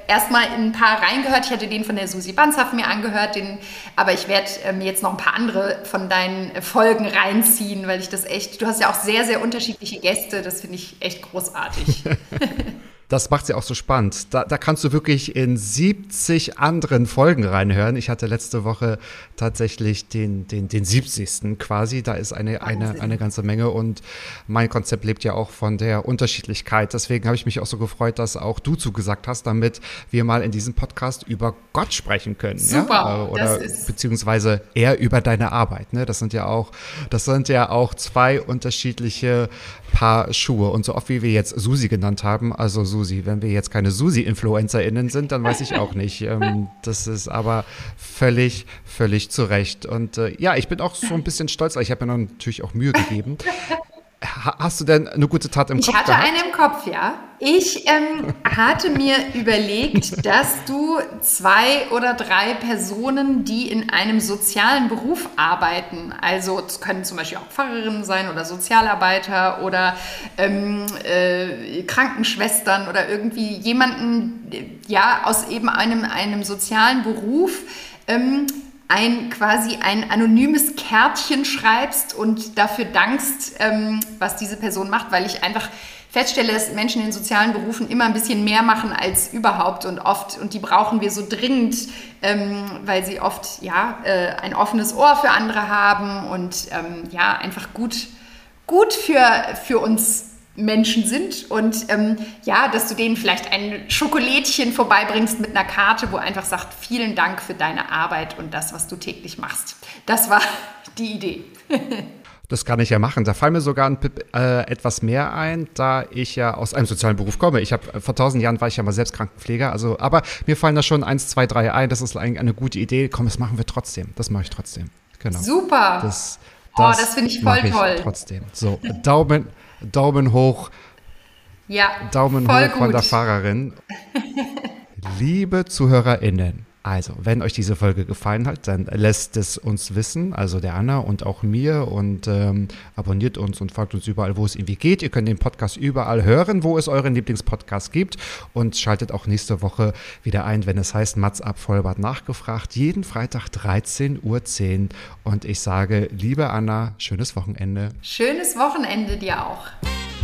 erstmal in ein paar reingehört. Ich hatte den von der Susi Banzhaft mir angehört, den, aber ich werde mir ähm, jetzt noch ein paar andere von deinen Folgen reinziehen, weil ich das echt, du hast ja auch sehr, sehr unterschiedliche Gäste. Das finde ich echt großartig. Das macht sie auch so spannend. Da, da kannst du wirklich in 70 anderen Folgen reinhören. Ich hatte letzte Woche tatsächlich den, den, den 70. quasi. Da ist eine, eine, eine ganze Menge und mein Konzept lebt ja auch von der Unterschiedlichkeit. Deswegen habe ich mich auch so gefreut, dass auch du zugesagt hast, damit wir mal in diesem Podcast über Gott sprechen können. Super. Ja? Äh, oder beziehungsweise eher über deine Arbeit. Ne? Das sind ja auch, das sind ja auch zwei unterschiedliche Paar Schuhe. Und so oft wie wir jetzt Susi genannt haben, also Susi, wenn wir jetzt keine Susi-InfluencerInnen sind, dann weiß ich auch nicht. Ähm, das ist aber völlig, völlig zu Recht. Und äh, ja, ich bin auch so ein bisschen stolz, weil ich habe mir natürlich auch Mühe gegeben. Hast du denn eine gute Tat im ich Kopf? Ich hatte gehabt? eine im Kopf, ja. Ich ähm, hatte mir überlegt, dass du zwei oder drei Personen, die in einem sozialen Beruf arbeiten, also es können zum Beispiel auch Pfarrerinnen sein oder Sozialarbeiter oder ähm, äh, Krankenschwestern oder irgendwie jemanden, ja, aus eben einem, einem sozialen Beruf, ähm, ein quasi ein anonymes Kärtchen schreibst und dafür dankst, ähm, was diese Person macht, weil ich einfach feststelle, dass Menschen in sozialen Berufen immer ein bisschen mehr machen als überhaupt und oft und die brauchen wir so dringend, ähm, weil sie oft ja äh, ein offenes Ohr für andere haben und ähm, ja einfach gut gut für, für uns Menschen sind und ähm, ja, dass du denen vielleicht ein Schokolädchen vorbeibringst mit einer Karte, wo einfach sagt, vielen Dank für deine Arbeit und das, was du täglich machst. Das war die Idee. Das kann ich ja machen. Da fallen mir sogar ein, äh, etwas mehr ein, da ich ja aus einem sozialen Beruf komme. Ich habe vor tausend Jahren war ich ja mal selbst Krankenpfleger. Also, aber mir fallen da schon eins, zwei, drei ein. Das ist eine, eine gute Idee. Komm, das machen wir trotzdem. Das mache ich trotzdem. Genau. Super. Das, das, oh, das finde ich voll ich toll. Trotzdem. So, Daumen, Daumen hoch. Ja. Daumen hoch gut. von der Fahrerin. Liebe ZuhörerInnen, also, wenn euch diese Folge gefallen hat, dann lässt es uns wissen, also der Anna und auch mir und ähm, abonniert uns und folgt uns überall, wo es irgendwie geht. Ihr könnt den Podcast überall hören, wo es euren Lieblingspodcast gibt und schaltet auch nächste Woche wieder ein, wenn es heißt Mats ab Vollbart nachgefragt, jeden Freitag 13.10 Uhr und ich sage, liebe Anna, schönes Wochenende. Schönes Wochenende dir auch.